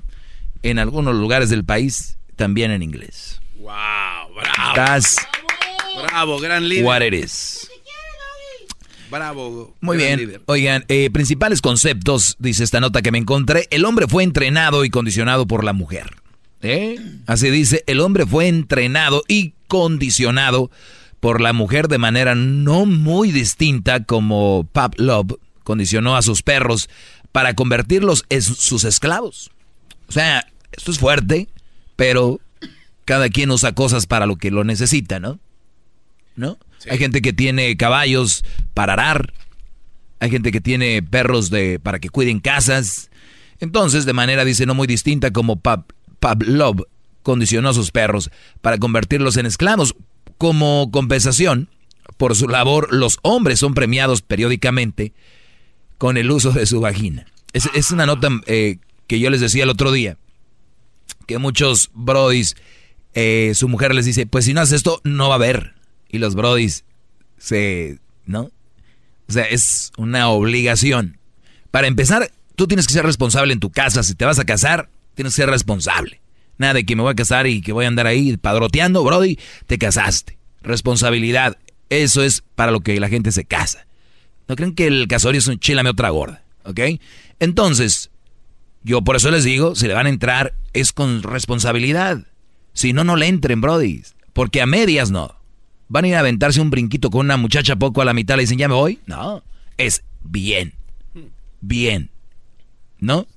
en algunos lugares del país, también en inglés. ¡Wow! ¡Bravo! Estás ¡Bravo, gran líder! what it is. ¡Bravo! Muy bien. líder. Oigan, eh, principales conceptos, dice esta nota que me encontré. El hombre fue entrenado y condicionado por la mujer. ¿Eh? Así dice, el hombre fue entrenado y condicionado por la mujer de manera no muy distinta como Pavlov condicionó a sus perros para convertirlos en sus esclavos. O sea, esto es fuerte, pero cada quien usa cosas para lo que lo necesita, ¿no? ¿No? Hay gente que tiene caballos para arar, hay gente que tiene perros de para que cuiden casas. Entonces, de manera dice no muy distinta como Pav- Pavlov condicionó a sus perros para convertirlos en esclavos. Como compensación por su labor, los hombres son premiados periódicamente con el uso de su vagina. Es, una nota eh, que yo les decía el otro día, que muchos brodis, eh, su mujer les dice, pues si no haces esto, no va a haber. Y los brodis se, ¿no? O sea, es una obligación. Para empezar, tú tienes que ser responsable en tu casa. Si te vas a casar, tienes que ser responsable. Nada de que me voy a casar y que voy a andar ahí padroteando, Brody, te casaste. Responsabilidad. Eso es para lo que la gente se casa. No creen que el casorio es un chilame otra gorda, ¿ok? Entonces, yo por eso les digo, si le van a entrar, es con responsabilidad. Si no, no le entren, Brody. Porque a medias no. Van a ir a aventarse un brinquito con una muchacha poco a la mitad, le dicen, ya me voy. No, es bien. Bien. ¿No?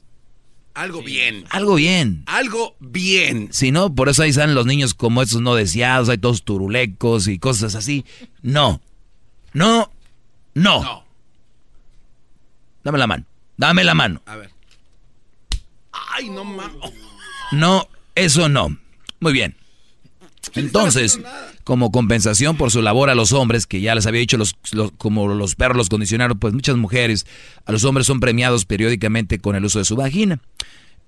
Algo bien. Algo bien. Algo bien. Si no, por eso ahí están los niños como estos no deseados, hay todos turulecos y cosas así. No. No. No. Dame la mano. Dame la mano. A ver. Ay, no mames. No, eso no. Muy bien. Entonces, como compensación por su labor a los hombres, que ya les había dicho, los, los- como los perros los condicionaron, pues muchas mujeres, a los hombres son premiados periódicamente con el uso de su vagina.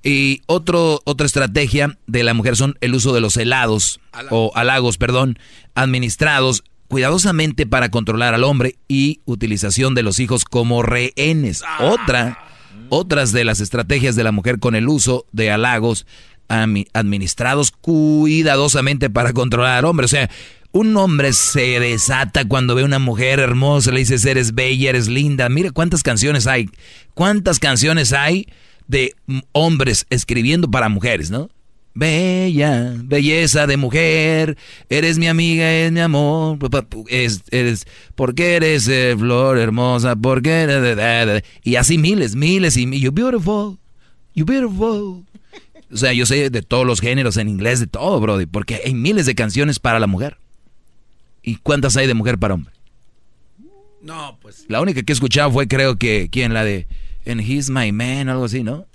Y otro, otra estrategia de la mujer son el uso de los helados, o halagos, perdón, administrados cuidadosamente para controlar al hombre y utilización de los hijos como rehenes. Otra, otras de las estrategias de la mujer con el uso de halagos administrados cuidadosamente para controlar al hombre. O sea, un hombre se desata cuando ve una mujer hermosa, le dices, eres bella, eres linda. Mira cuántas canciones hay. ¿Cuántas canciones hay de hombres escribiendo para mujeres, no? Bella, belleza de mujer, eres mi amiga, es mi amor, es, eres, porque eres eh, flor hermosa, porque eres, y así miles, miles y mi- you beautiful, you beautiful. O sea, yo sé de todos los géneros en inglés, de todo, Brody, porque hay miles de canciones para la mujer. ¿Y cuántas hay de mujer para hombre? No, pues. La única que he escuchado fue, creo que, ¿quién? La de And He's My Man, algo así, ¿no?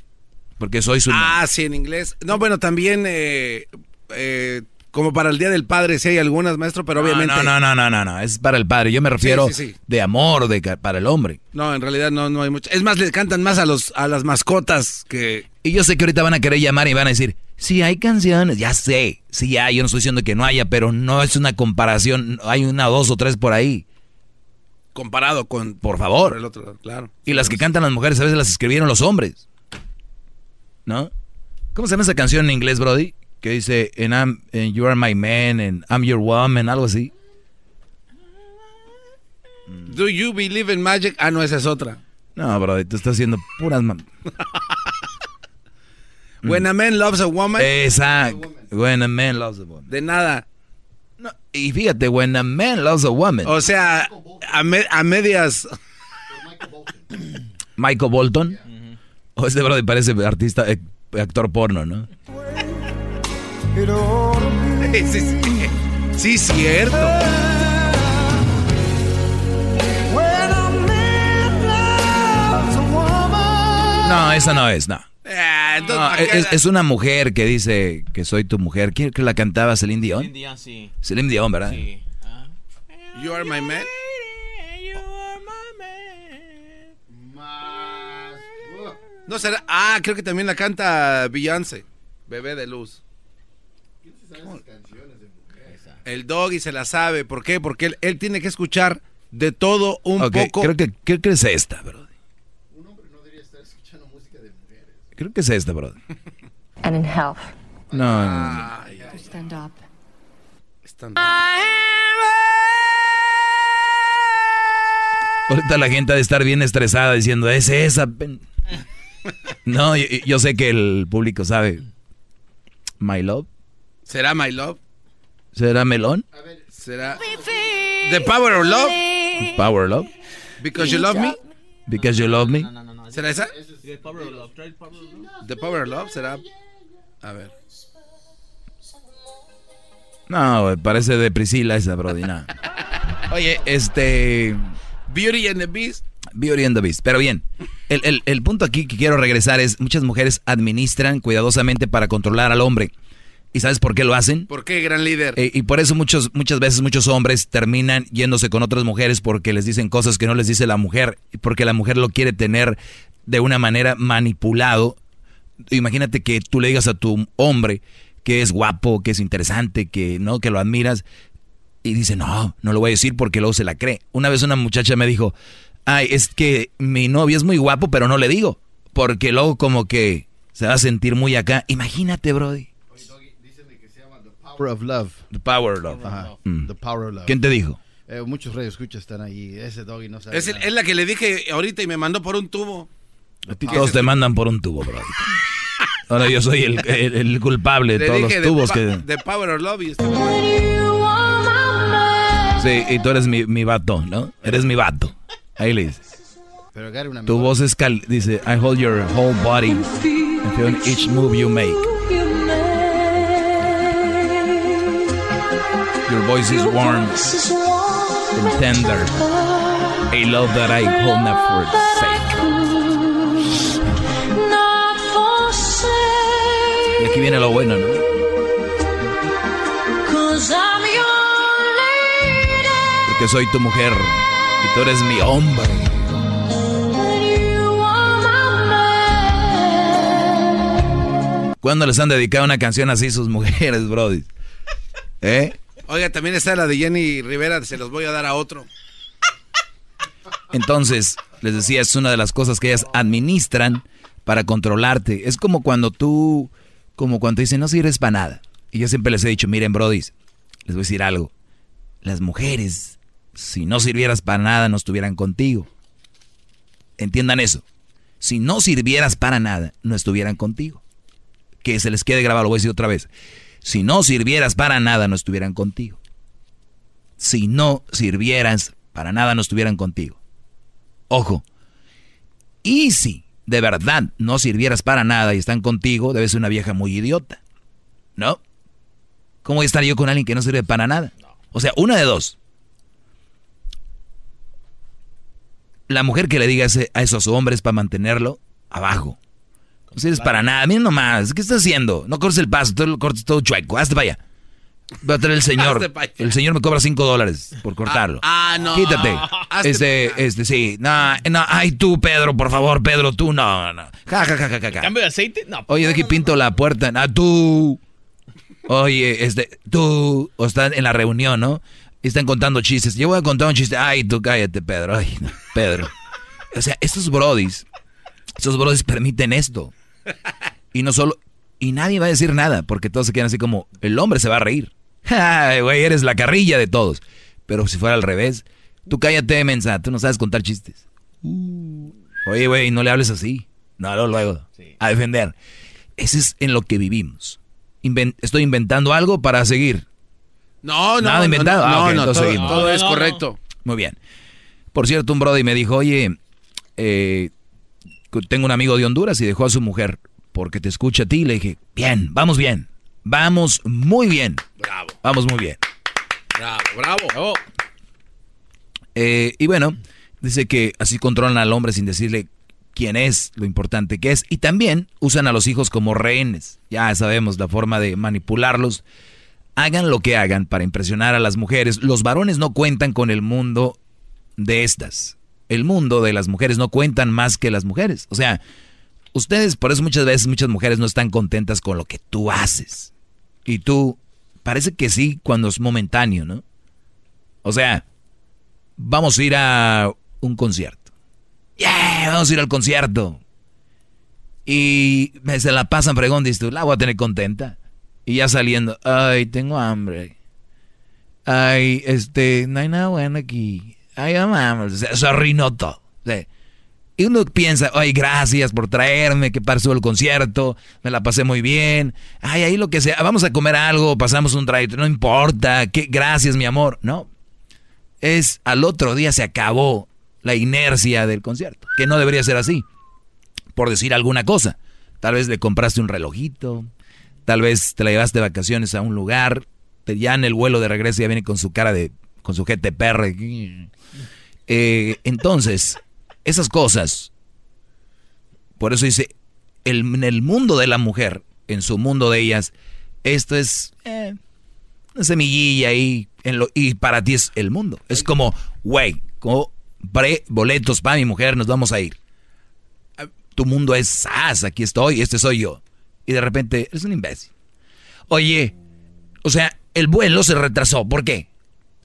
Porque soy su... Ah, sí, en inglés. No, bueno, también eh, eh, como para el Día del Padre sí hay algunas, maestro, pero obviamente... No, no, no, no, no, no, es para el padre. Yo me refiero Sí, sí, sí. de amor, de para el hombre. No, en realidad no, no hay mucho. Es más, le cantan más a los a las mascotas que... Y yo sé que ahorita van a querer llamar y van a decir, sí hay canciones, ya sé, sí hay, yo no estoy diciendo que no haya, pero no es una comparación, hay una, dos o tres por ahí. Comparado con... Por favor. el otro, claro. Y las que cantan las mujeres a veces las escribieron los hombres. ¿No? ¿Cómo se llama esa canción en inglés, Brody? Que dice, and, I'm, and you are my man, and I'm your woman, algo así. Do you believe in magic? Ah, no, esa es otra. No, Brody, tú estás haciendo puras... When a man loves a woman... Exacto. When a man loves a woman. De nada. Y fíjate, when a man loves a woman. O sea, a, me- a medias... Michael Bolton. O este Brody parece artista, eh, actor porno, ¿no? sí, sí. Sí, cierto. No, esa no es, no. Entonces, No, acá es, es una mujer que dice que soy tu mujer. ¿Quién que la cantaba? Celine Dion. Celine Dion, sí. Celine Dion, ¿verdad? Sí. You are my man. No será. Ah, creo que también la canta Beyoncé. Bebé de luz. El doggy se la sabe. ¿Por qué? Porque él, él tiene que escuchar de todo un poco. creo que, creo que es esta, bro. Creo que es esta, bro. And in health. No, no, Stand up. Ahorita la gente ha de estar bien estresada diciendo, es esa. pen-". No, yo, yo sé que el público sabe. My Love. ¿Será My Love? ¿Será Melón? ¿Será The Power of Love? Power Love. Because You Love Me? Because You Love Me. ¿Será esa? The Power of Love. Try the Power of Love. The Power of Love será. A ver. No, parece de Priscila esa, Brody. no. Oye, este. Beauty and the Beast. Beauty and the Beast. Pero bien, el, el- el punto aquí que quiero regresar es: muchas mujeres administran cuidadosamente para controlar al hombre. ¿Y sabes por qué lo hacen? ¿Por qué, gran líder? Eh, y por eso muchos, muchas veces muchos hombres terminan yéndose con otras mujeres porque les dicen cosas que no les dice la mujer, porque la mujer lo quiere tener de una manera manipulado. Imagínate que tú le digas a tu hombre que es guapo, que es interesante, que no, que lo admiras, y dice, no, no lo voy a decir porque luego se la cree. Una vez una muchacha me dijo, ay, es que mi novio es muy guapo, pero no le digo, porque luego como que se va a sentir muy acá. Imagínate, Brody. Power of Love. The Power of Love. Ajá. Mm. The Power of Love. ¿Quién te dijo? eh, muchos radios escuchas están ahí. Ese doggy no sabe. Es, el- es la que le dije ahorita y me mandó por un tubo. A ti todos te mandan por un tubo, bro. Ahora yo soy el, el- el culpable de Le todos los tubos de, que... de Power or Love y Sí, y tú eres mi, mi vato, ¿no? Eres mi vato. Ahí le dices. Pero una Tu voz es cal... Dice, I hold your whole body. and feel each move you make. Your voice is warm and tender. A love that I hold not forsake. Y aquí viene lo bueno, ¿no? Porque soy tu mujer y tú eres mi hombre. ¿Cuándo les han dedicado una canción así sus mujeres, brody? ¿Eh? Oiga, también está la de Jenny Rivera, se los voy a dar a otro. Entonces, les decía, es una de las cosas que ellas administran para controlarte. Es como cuando tú, como cuando te dicen, no sirves para nada. Y yo siempre les he dicho, miren, brodis, les voy a decir algo. Las mujeres, si no sirvieras para nada, no estuvieran contigo. Entiendan eso. Si no sirvieras para nada, no estuvieran contigo. Que se les quede grabado, lo voy a decir otra vez. Si no sirvieras para nada, no estuvieran contigo. Si no sirvieras para nada, no estuvieran contigo. Ojo. Y si de verdad no sirvieras para nada y están contigo, debes ser una vieja muy idiota. ¿No? ¿Cómo voy a estar yo con alguien que no sirve para nada? O sea, una de dos. La mujer que le diga ese- a esos hombres para mantenerlo, abajo. No sirves para nada. Miren nomás, ¿qué estás haciendo? No cortes el paso, tú lo cortes todo chueco. Hazte para allá. Va a traer el señor. El señor me cobra cinco dólares por cortarlo. Ah, no. Quítate. Hazte Este, este, sí. No, no, ay, tú, Pedro, por favor, Pedro, tú, no, no. Ja, ja, ja, ja, ja. ¿Cambio de aceite? No. Oye, de aquí pinto la puerta. Ah, tú. Oye, este, tú. O están en la reunión, ¿no? Y están contando chistes. Yo voy a contar un chiste. Ay, tú cállate, Pedro. Ay, no, Pedro. O sea, estos brodis, estos brodis permiten esto. Y no solo. Y nadie va a decir nada, porque todos se quedan así como. El hombre se va a reír. Ay, güey, eres la carrilla de todos. Pero si fuera al revés, tú cállate, mensa, tú no sabes contar chistes. Oye, güey, no le hables así. No, luego, luego. A defender. Ese es en lo que vivimos. Inven- estoy inventando algo para seguir. No, no, Nada no, inventado. No, Ah, no, todo, seguimos. todo es correcto. Muy bien. Por cierto, un brody me dijo, oye, eh, tengo un amigo de Honduras y dejó a su mujer porque te escucha a ti. Le dije, bien, vamos bien. Vamos muy bien. Bravo, Vamos muy bien. bravo, bravo. Eh, y bueno, dice que así controlan al hombre sin decirle quién es, lo importante que es. Y también usan a los hijos como rehenes. Ya sabemos la forma de manipularlos. Hagan lo que hagan para impresionar a las mujeres. Los varones no cuentan con el mundo de estas. El mundo de las mujeres no cuentan más que las mujeres. O sea, ustedes, por eso muchas veces muchas mujeres no están contentas con lo que tú haces. Y tú, parece que sí cuando es momentáneo, ¿no? O sea, vamos a ir a un concierto. Yeah, vamos a ir al concierto. Y se la pasan fregón, dices tú, la voy a tener contenta. Y ya saliendo, ay, tengo hambre. Ay, este, no hay nada bueno aquí. Ay, vamos, se, arruinó todo. Y uno piensa, ay, gracias por traerme, que pasó el concierto, me la pasé muy bien. Ay, ahí lo que sea, vamos a comer algo, pasamos un traito, no importa, que, gracias, mi amor. No, es al otro día se acabó la inercia del concierto, que no debería ser así, por decir alguna cosa. Tal vez le compraste un relojito, tal vez te la llevaste de vacaciones a un lugar, ya en el vuelo de regreso ya viene con su cara de, con su GTPR. Eh, entonces, esas cosas, por eso dice, en el mundo de la mujer, en su mundo de ellas, esto es eh, una semillilla ahí, en lo, y para ti es el mundo. Es como, güey, compré boletos para mi mujer, nos vamos a ir. Tu mundo es sas, aquí estoy, este soy yo. Y de repente, eres un imbécil. Oye, o sea, el vuelo se retrasó, ¿por qué?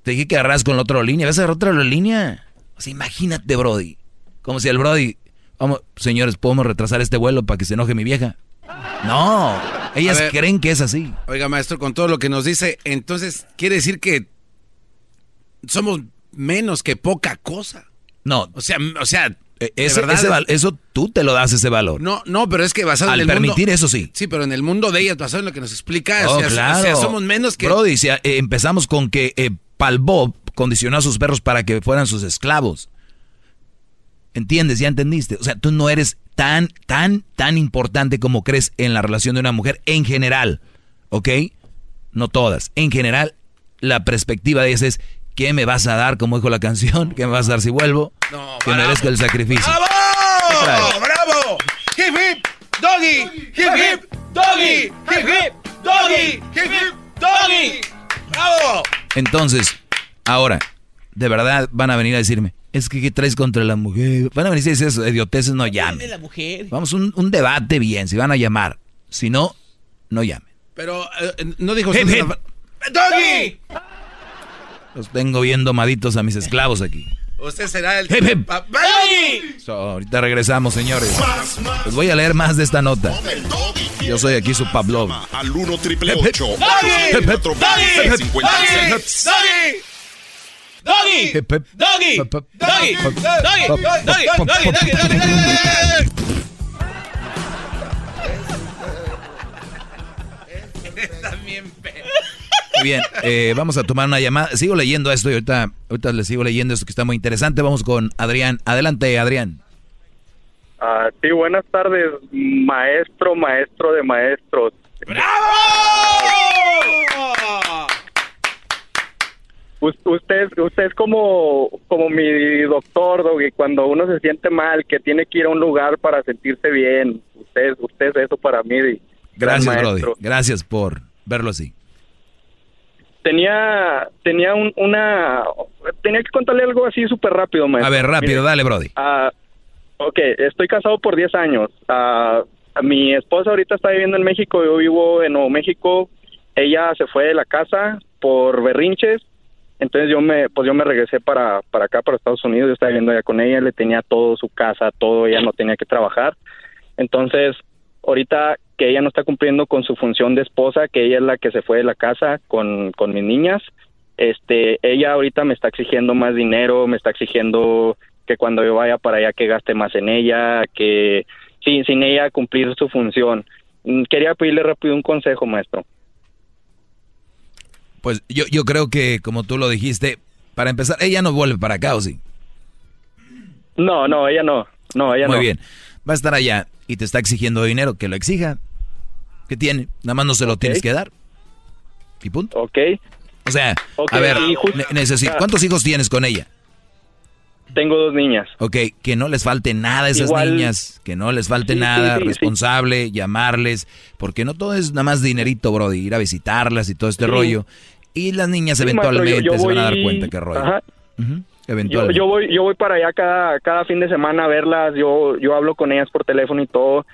Te dije que agarras con la otra línea, ¿vas a agarrar otra línea? O sea, imagínate, Brody. Como si el Brody, vamos, señores, ¿podemos retrasar este vuelo para que se enoje mi vieja? No, ellas ver. creen que es así. Oiga, maestro, con todo lo que nos dice, entonces quiere decir que somos menos que poca cosa. No. O sea, o sea, eh, ese, eso tú te lo das ese valor. No, no, pero es que basado en el permitir eso sí. Sí, pero en el mundo de ellas, basado en lo que nos explica, oh, o, sea, claro. somos menos que... Brody, si, eh, empezamos con que eh, Palbob condicionó a sus perros para que fueran sus esclavos. ¿Entiendes? ¿Ya entendiste? O sea, tú no eres tan, tan, tan importante como crees en la relación de una mujer en general. ¿Ok? No todas. En general, la perspectiva de esa es, ¿qué me vas a dar? Como dijo la canción, ¿qué me vas a dar si vuelvo? No, que merezco el sacrificio. ¡Bravo! ¡Bravo! ¡Hip hip! ¡Doggy! ¡Hip hip! ¡Doggy! ¡Hip hip! ¡Doggy! ¡Hip hip! ¡Doggy! ¡Bravo! Entonces, ahora, de verdad van a venir a decirme, es que ¿qué traes contra la mujer? Van a venir a decir eso, idioteces, no llamen. La mujer. Vamos, un, un debate bien, si van a llamar. Si no, no llamen. Pero eh, no dijo hip. una- ¡Doggy! Los tengo viendo maditos a mis esclavos aquí. Usted será el... ¡Doggy! So, ahorita regresamos, señores. Les voy a leer más de esta nota. Yo soy aquí su Pablo. Al 1 triple Hip, hip. 8 ¡Doggy! 56 ¡Doggy! ¡Doggy! ¡Doggy! ¡Doggy! ¡Doggy! ¡Doggy! ¡Doggy! ¡Doggy! ¡Doggy! ¡Doggy! Están bien feos. Muy bien, eh, vamos a tomar una llamada. Sigo leyendo esto y ahorita, ahorita les sigo leyendo esto que está muy interesante. Vamos con Adrián. Adelante, Adrián. Ah, sí, buenas tardes, maestro, maestro de maestros. Us- Usted, usted es como, como mi doctor, Doggy, cuando uno se siente mal, que tiene que ir a un lugar para sentirse bien. Usted, usted es eso para mí. Gracias, Brody. Gracias por verlo así. Tenía, tenía un- una, tenía que contarle algo así súper rápido, maestro. A ver, rápido, Mire, dale, Brody. Ah, ok, estoy casado por 10 años. Ah, mi esposa ahorita está viviendo en México, yo vivo en Nuevo México. Ella se fue de la casa por berrinches, entonces yo me, pues yo me regresé para, para acá, para Estados Unidos. Yo estaba viviendo allá con ella, le tenía todo, su casa, todo, ella no tenía que trabajar. Entonces, ahorita que ella no está cumpliendo con su función de esposa, que ella es la que se fue de la casa con, con mis niñas, este, ella ahorita me está exigiendo más dinero, me está exigiendo que cuando yo vaya para allá que gaste más en ella, que sin, sin ella cumplir su función. Mm, Quería pedirle rápido un consejo, maestro. Pues yo, yo creo que, como tú lo dijiste, para empezar, ella no vuelve para acá, ¿o sí? No, no, ella no. No, ella Muy no. bien. Va a estar allá y te está exigiendo dinero, que lo exija. ¿Qué tiene? Nada más no se lo tienes que dar. Y punto. Ok. O sea, a ver, necesito, Ah. ¿cuántos hijos tienes con ella? Tengo dos niñas. Ok, que no les falte nada a esas Igual- niñas, que no les falte Sí, nada, sí, sí. responsable, llamarles, porque no todo es nada más dinerito, Brody, ir a visitarlas y todo este rollo. Y las niñas Sí, eventualmente maestro, yo- yo se van a dar cuenta que rollo. Ajá. Ujú, Yo, Eventualmente. yo voy yo voy para allá cada cada fin de semana a verlas yo yo hablo con ellas por teléfono y todo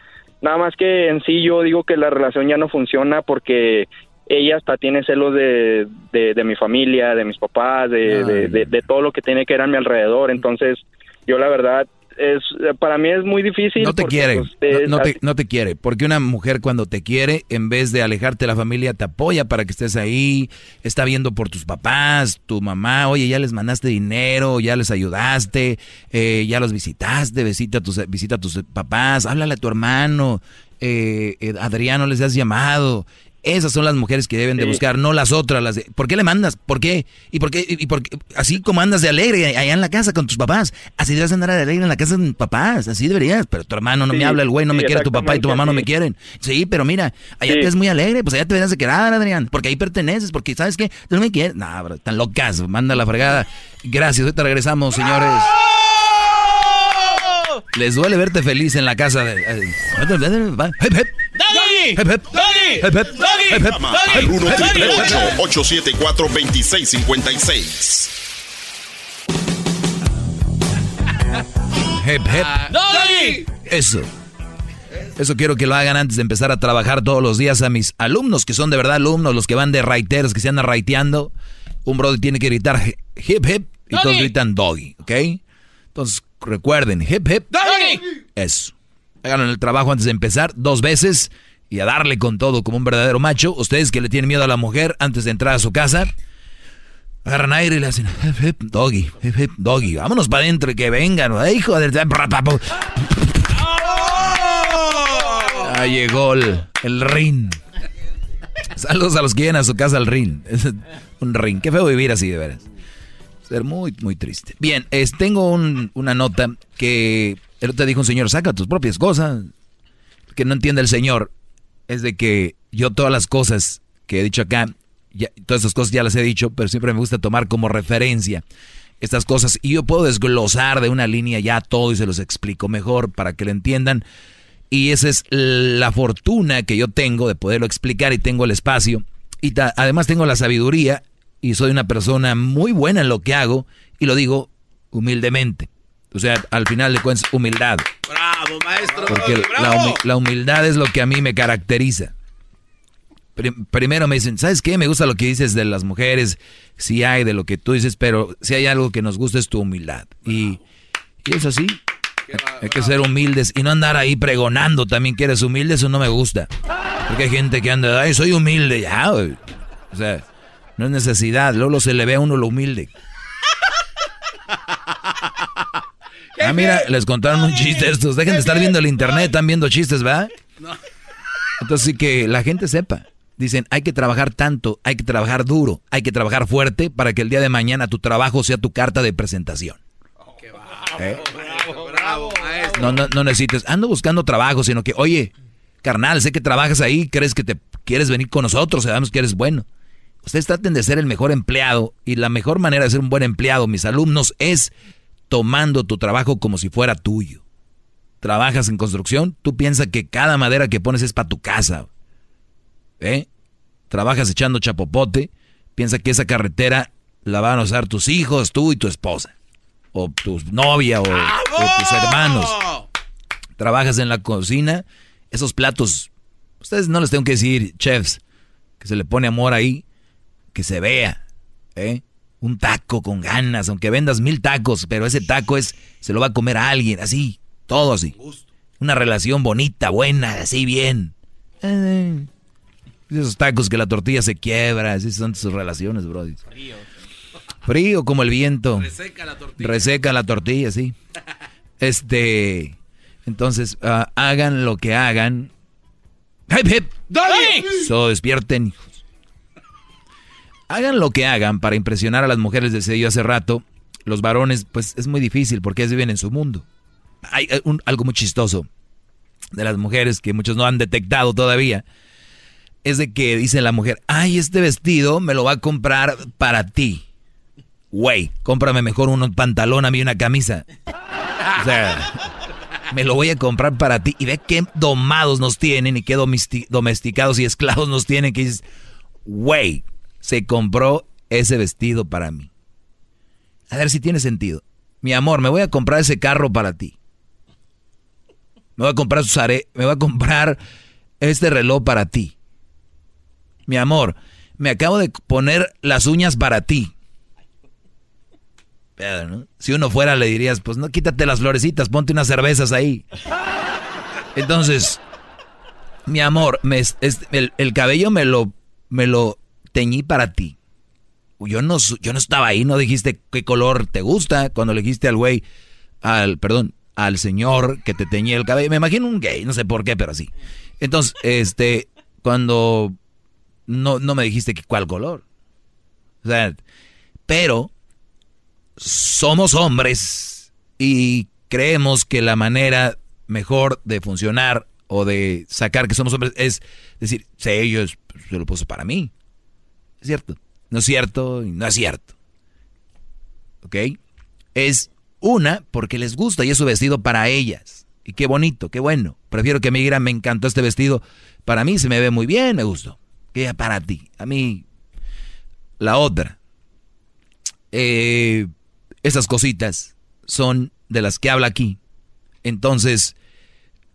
nada más que en sí yo digo que la relación ya no funciona porque ella hasta tiene celos de, de, de mi familia de mis papás de, de, de- de todo lo que tiene que ver a mi alrededor entonces yo la verdad es para mí es muy difícil No te porque, quiere, pues, es no, no te, no te quiere, porque una mujer cuando te quiere, en vez de alejarte de la familia, te apoya para que estés ahí, está viendo por tus papás, tu mamá, oye, ya les mandaste dinero, ya les ayudaste, eh, ya los visitaste, visita a tus, visita a tus papás, háblale a tu hermano, eh, eh, Adriano les has llamado. Esas son las mujeres que deben de Sí. buscar, no las otras. Las de, ¿Por qué le mandas? ¿Por qué? ¿Y por qué? ¿Y por qué? Así como andas de alegre allá en la casa con tus papás, así debes andar de alegre en la casa de tus papás, así deberías. Pero tu hermano no me habla, el güey no sí, me quiere, tu papá y tu mamá no me quieren. Sí, pero mira, allá te ves muy alegre, pues allá te deberías de quedar, Adrián, porque ahí perteneces, porque ¿sabes qué? Tú no me quieres. Nah, bro, tan locas, manda la fregada. Gracias, ahorita regresamos, señores. Les duele verte feliz en la casa de... Hep. ¡Doggy! ¡Doggy! Hep, hep. ¡Doggy! Hep, hep. Llama al 1 triple 874 2656 Hep, hep. ¡Doggy! Eso. Eso quiero que lo hagan antes de empezar a trabajar todos los días a mis alumnos, que son de verdad alumnos, los que van de raiteros, que se andan raiteando. Un brother tiene que gritar hi- hip hip y todos gritan doggy, ¿ok? Entonces recuerden, hip hip, ¡Doggy! eso. Hagan el trabajo antes de empezar dos veces y a darle con todo como un verdadero macho. Ustedes que le tienen miedo a la mujer antes de entrar a su casa, Agarran aire y le hacen, hip, hip, doggy, hip, hip, doggy. Vámonos para adentro y que vengan. Ay, hijo de... Ahí llegó el, el ring. Saludos a los que llegan a su casa al ring. Es un ring. Qué feo vivir así, de veras. Ser muy, muy triste. Bien, es, tengo un- una nota que el otro dijo un señor, saca tus propias cosas. Que no entiende el señor es de que yo todas las cosas que he dicho acá, ya- todas estas cosas ya las he dicho, pero siempre me gusta tomar como referencia estas cosas y yo puedo desglosar de una línea ya todo y se los explico mejor para que lo entiendan. Y esa es la fortuna que yo tengo de poderlo explicar y tengo el espacio. Y ta- además tengo la sabiduría y soy una persona muy buena en lo que hago y lo digo humildemente. O sea, al final de cuentas, humildad. Bravo, maestro. Porque la, bravo. humi- la humildad es lo que a mí me caracteriza. Prim- primero me dicen, ¿sabes qué? Me gusta lo que dices de las mujeres, sí hay de lo que tú dices, pero si hay algo que nos gusta es tu humildad. Y, y es así. Hay que ser humildes y no andar ahí pregonando también que eres humilde, eso no me gusta. Porque hay gente que anda, ay, soy humilde, ya. O sea, no es necesidad, luego se le ve a uno lo humilde. Ah, mira, les contaron un chiste estos. Dejen de estar viendo el internet, están viendo chistes, ¿verdad? Entonces sí que la gente sepa. Dicen, hay que trabajar tanto, hay que trabajar duro, hay que trabajar fuerte para que el día de mañana tu trabajo sea tu carta de presentación. ¿Eh? Bravo. No, no, no necesites, ando buscando trabajo, sino que, oye, carnal, sé que trabajas ahí, crees que te quieres venir con nosotros, sabemos que eres bueno. Ustedes traten de ser el mejor empleado y la mejor manera de ser un buen empleado, mis alumnos, es tomando tu trabajo como si fuera tuyo. Trabajas en construcción, tú piensas que cada madera que pones es para tu casa. ¿Eh? Trabajas echando chapopote, piensa que esa carretera la van a usar tus hijos, tú y tu esposa. O tu novia o, o tus hermanos. Trabajas en la cocina, esos platos, ustedes no les tengo que decir, chefs, que se le pone amor ahí, que se vea, ¿eh? Un taco con ganas, aunque vendas mil tacos, pero ese taco es, se lo va a comer a alguien, así, todo así. Una relación bonita, buena, así bien. Eh, esos tacos que la tortilla se quiebra, así son sus relaciones, bro. Frío. Frío como el viento. Reseca la tortilla. Reseca la tortilla, sí. Este, entonces, ah, hagan lo que hagan. ¡Hip, hip! ¡Doggy! So, despierten. Hagan lo que hagan para impresionar a las mujeres, decía yo hace rato. Los varones, pues es muy difícil porque ellos viven en su mundo. Hay eh, un- algo muy chistoso de las mujeres que muchos no han detectado todavía. Es de que dice la mujer, ay, este vestido me lo va a comprar para ti. Güey, cómprame mejor un pantalón a mí y una camisa. O sea, me lo voy a comprar para ti. Y ve qué domados nos tienen y qué domesti- domesticados y esclavos nos tienen. Que dices, güey, se compró ese vestido para mí. A ver si tiene sentido. Mi amor, me voy a comprar ese carro para ti. Me voy a comprar sus me voy a comprar este reloj para ti. Mi amor, me acabo de poner las uñas para ti. Pero, ¿no? Si uno fuera le dirías, pues no quítate las florecitas, ponte unas cervezas ahí. Entonces, mi amor, me, el, el cabello me lo, me lo teñí para ti. Yo no, yo no estaba ahí, no dijiste qué color te gusta cuando le dijiste al güey, al, perdón, al señor que te teñía el cabello. Me imagino un gay, no sé por qué, pero así. Entonces, este, cuando no, no me dijiste que cuál color. O sea, pero somos hombres y creemos que la manera mejor de funcionar o de sacar que somos hombres es decir, sí, ellos se lo puso para mí. Es cierto. No es cierto y no es cierto. ¿Ok? Es una porque les gusta y es su vestido para ellas. Y qué bonito, qué bueno. Prefiero que me digan, me encantó este vestido. Para mí se me ve muy bien, me gustó. Que para ti. A mí, la otra. Eh, esas cositas son de las que habla aquí. Entonces,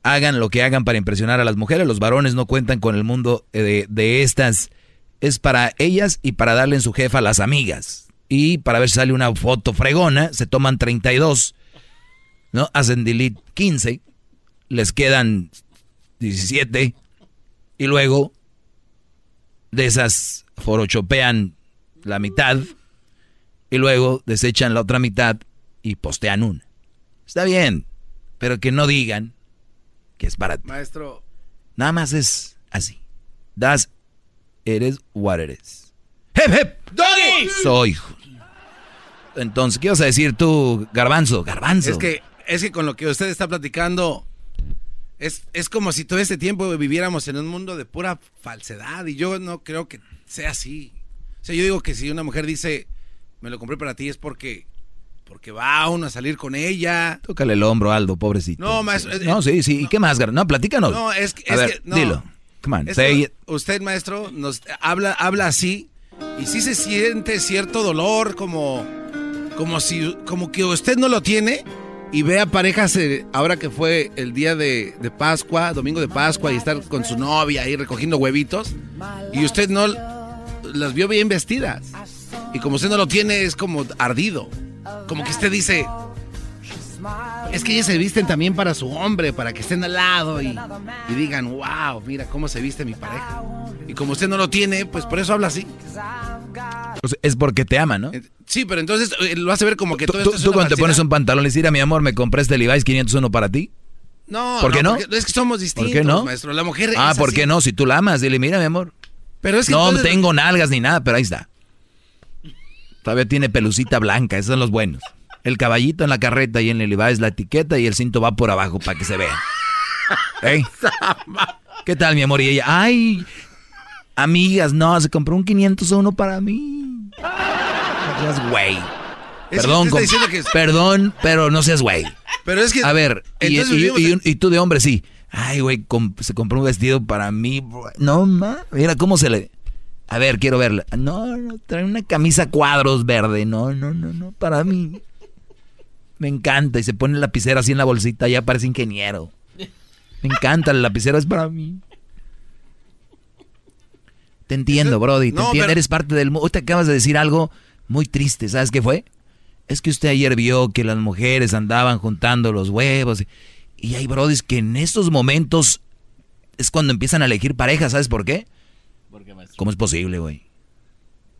hagan lo que hagan para impresionar a las mujeres. Los varones no cuentan con el mundo eh, de, de estas. Es para ellas y para darle en su jefa a las amigas. Y para ver si sale una foto fregona, se toman 32, ¿no? Hacen delete 15, les quedan 17 y luego de esas forochopean la mitad y luego desechan la otra mitad y postean una. Está bien, pero que no digan que es para ti. Maestro. Nada más es así. Das, eres what eres. ¡Hep, hep! ¡Doggy! Soy. Entonces, ¿qué vas a decir tú, Garbanzo? Garbanzo. Es que, es que con lo que usted está platicando, es, es como si todo este tiempo viviéramos en un mundo de pura falsedad y yo no creo que sea así. O sea, yo digo que si una mujer dice, me lo compré para ti, es porque, porque va uno a salir con ella. Tócale el hombro, Aldo, pobrecito. No, maestro. eh, No, sí, sí. ¿Y qué más, Gar? No, platícanos. No, es que, A es ver, que- no. dilo. Come on, Es say que it. usted, maestro, nos habla, habla así y sí se siente cierto dolor, como, como si, como que usted no lo tiene y ve a parejas eh, ahora que fue el día de, de Pascua, domingo de Pascua y estar con su novia ahí recogiendo huevitos y usted no las vio bien vestidas y como usted no lo tiene es como ardido, como que usted dice es que ellas se visten también para su hombre, para que estén al lado y, y digan, wow, mira cómo se viste mi pareja. Y como usted no lo tiene, pues por eso habla así. Sea, es porque te ama, ¿no? Sí, pero entonces eh, lo hace ver como que todo esto es tú una cuando te pones un pantalón le dices, mi amor, me compré este Levi's 501 para ti. No, ¿Por qué no? es que somos distintos, ¿Por qué no? maestro. La mujer Ah, ¿por qué no? Si tú la amas, dile, mira, mi amor. Pero es que no entonces- tengo nalgas ni nada, pero ahí está. Todavía tiene pelucita blanca, esos son los buenos. El caballito en la carreta y en el Levi's la etiqueta y el cinto va por abajo para que se vea. ¿Eh? ¿Qué tal, mi amor? Y ella, ay, amigas, no, se compró un 501 para mí. No seas güey. Es Perdón, que es- perdón, pero no seas güey. Pero es que... A ver, y, tú de hombre sí. Ay, güey, se compró un vestido para mí. No, ma, mira cómo se le... A ver, quiero verla. No, no, trae una camisa cuadros verde. No, no, no, no, para mí. Me encanta. Y se pone la lapicera así en la bolsita, ya parece ingeniero. Me encanta, la lapicera es para mí. Te entiendo, Brody, te no, entiendo, pero- eres parte del mundo. Hoy te acabas de decir algo muy triste, ¿sabes qué fue? Es que usted ayer vio que las mujeres andaban juntando los huevos. Y hay brodis que en estos momentos es cuando empiezan a elegir pareja, ¿sabes por qué? ¿Cómo es posible, güey?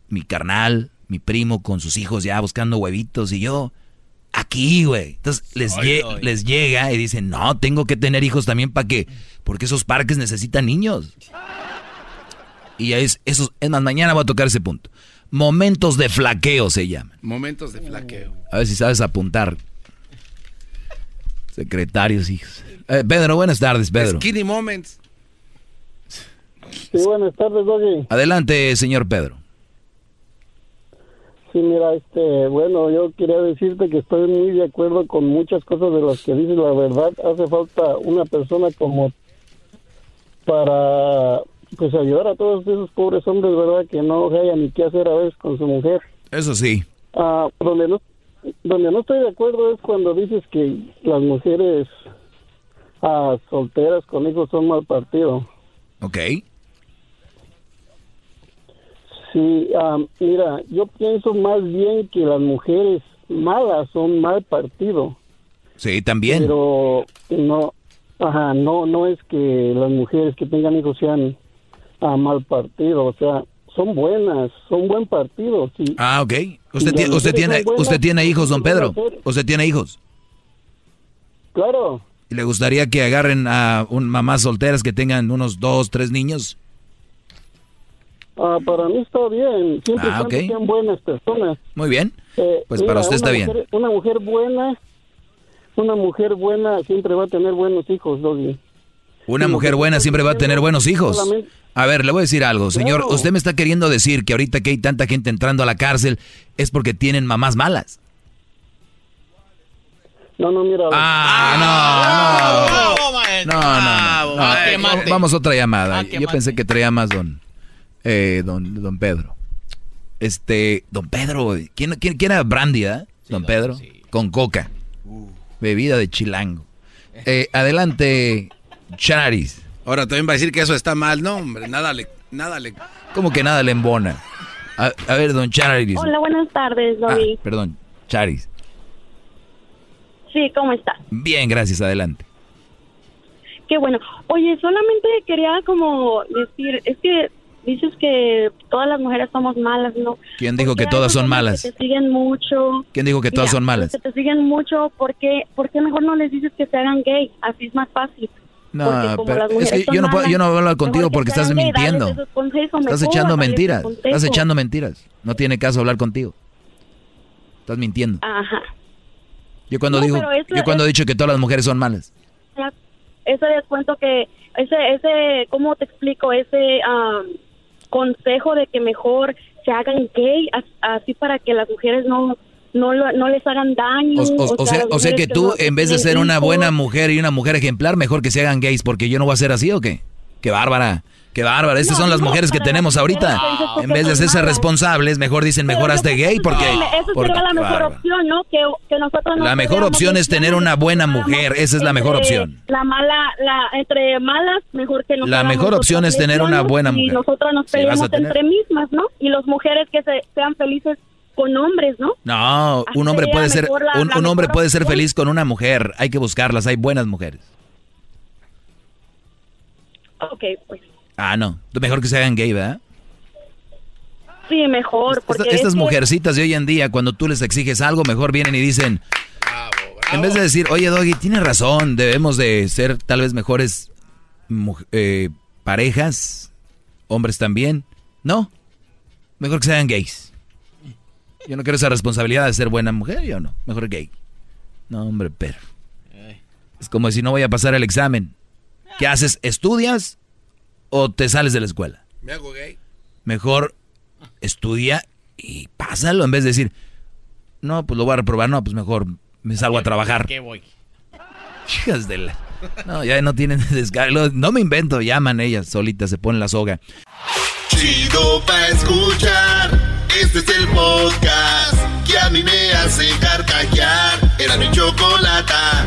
Mi carnal, mi primo con sus hijos ya buscando huevitos y yo aquí, güey. Entonces les, Ay, lle- ay. les llega y dicen, no, tengo que tener hijos también para que, porque esos parques necesitan niños. Y es, eso, es más, mañana voy a tocar ese punto. Momentos de flaqueo se llaman. Momentos de flaqueo. A ver si sabes apuntar. Secretarios, hijos. Eh, Pedro, buenas tardes, Pedro. Skinny moments. Sí, buenas tardes, Doggy. Adelante, señor Pedro. Sí, mira, este, bueno, yo quería decirte que estoy muy de acuerdo con muchas cosas de las que dices. La verdad, hace falta una persona como para, pues, ayudar a todos esos pobres hombres, ¿verdad? Que no hayan ni qué hacer a veces con su mujer. Eso sí. Ah, donde no, donde no estoy de acuerdo es cuando dices que las mujeres ah, solteras con hijos son mal partido. Ok. Sí, ah, mira, yo pienso más bien que las mujeres malas son mal partido. Sí, también. Pero no, ajá, no, no es que las mujeres que tengan hijos sean a mal partido, o sea, son buenas, son buen partido, sí. Ah, ok. ¿Usted, tiene, usted, tiene, buenas, ¿Usted tiene hijos, don ¿qué van a Pedro? ¿Usted tiene hijos? Claro, ¿Y le gustaría que agarren a un, mamás solteras que tengan unos dos, tres niños? Ah, para mí está bien, siempre Ah, cuando ok. sean buenas personas. Muy bien. Eh, Pues para usted está una bien. mujer- una mujer buena, una mujer buena siempre va a tener buenos hijos, Doggy. Una Sí, mujer buena siempre va a tener buenos hijos. A ver, le voy a decir algo, señor. Claro. Usted me está queriendo decir que ahorita que hay tanta gente entrando a la cárcel es porque tienen mamás malas. No, no, mira. Ah, no, no. No, no, no. no. Ah. Vamos a otra llamada. Ah, Yo pensé que traía más don, eh, don, don Pedro. Este, don Pedro, ¿quién, quién, quién era Brandy, ah? Don Pedro, con coca. Bebida de chilango. Eh, adelante, Charis. Ahora también va a decir que eso está mal. No, hombre, nada le... Nada le... Como que nada le embona. A, a ver, don Charis. Hola, buenas tardes, Ah, Doggy. perdón, Charis. Sí, ¿cómo está? Bien, gracias, adelante. Qué bueno. Oye, solamente quería como decir, es que dices que todas las mujeres somos malas, ¿no? ¿Quién dijo que todas son malas? Que te siguen mucho. ¿Quién dijo que todas Mira, son malas? Que te siguen mucho, ¿por qué, ¿por qué mejor no les dices que se hagan gay? Así es más fácil. No, pero es que yo no puedo, yo no voy a hablar contigo porque estás mintiendo. consejos, Estás echando mentiras. Estás echando mentiras. No tiene caso hablar contigo. Estás mintiendo. Ajá. Yo cuando No, digo, eso yo cuando he es- dicho que todas las mujeres son malas. ese descuento que ese ese cómo te explico ese am, consejo de que mejor se hagan gay as- así para que las mujeres no no, lo- no les hagan daño. O, o- o sea, las o sea que tú, no- en vez de ser una buena mujer y una mujer ejemplar, mejor que se hagan gays, porque yo no voy a ser así o qué? Qué bárbara, qué bárbara. Estas No, son las mujeres que tenemos ahorita. En vez de hacerse responsables, mejor dicen, mejor hazte gay que porque... Eso porque- sería la mejor opción, ¿no? Que, que nosotros nos La mejor opción es tener una buena mujer, esa es la mejor opción. La mala, la, entre malas, mejor que nos La mejor opción es tener una buena Y mujer. nosotras nos Sí, vas a peleamos entre mismas, ¿no? Y las mujeres que se, sean felices con hombres, ¿no? No, Así un hombre puede ser, la- un, la un hombre puede ser feliz con una mujer. Hay que buscarlas, hay buenas mujeres. Ok, pues Ah, no, mejor que se hagan gay, ¿verdad? sí, mejor. Porque Esta- estas es que- mujercitas de hoy en día, cuando tú les exiges algo, mejor vienen y dicen, en vez de decir, oye Doggy, tienes razón, debemos de ser tal vez mejores eh, parejas, hombres también. No, mejor que sean gays. Yo no quiero esa responsabilidad de ser buena mujer, yo no, mejor gay. No, hombre, pero... Es como si no voy a pasar el examen. ¿Qué haces? ¿Estudias o te sales de la escuela? Me hago gay. Mejor estudia y pásalo en vez de decir, no, pues lo voy a reprobar, no, pues mejor me salgo a trabajar. ¿Qué voy? Hijas de la... No, ya no tienen descargo. No me invento, llaman ellas solitas, se ponen la soga. Chido pa' escuchar. Este es el podcast que a mí me hace carcajear. Era mi chocolata.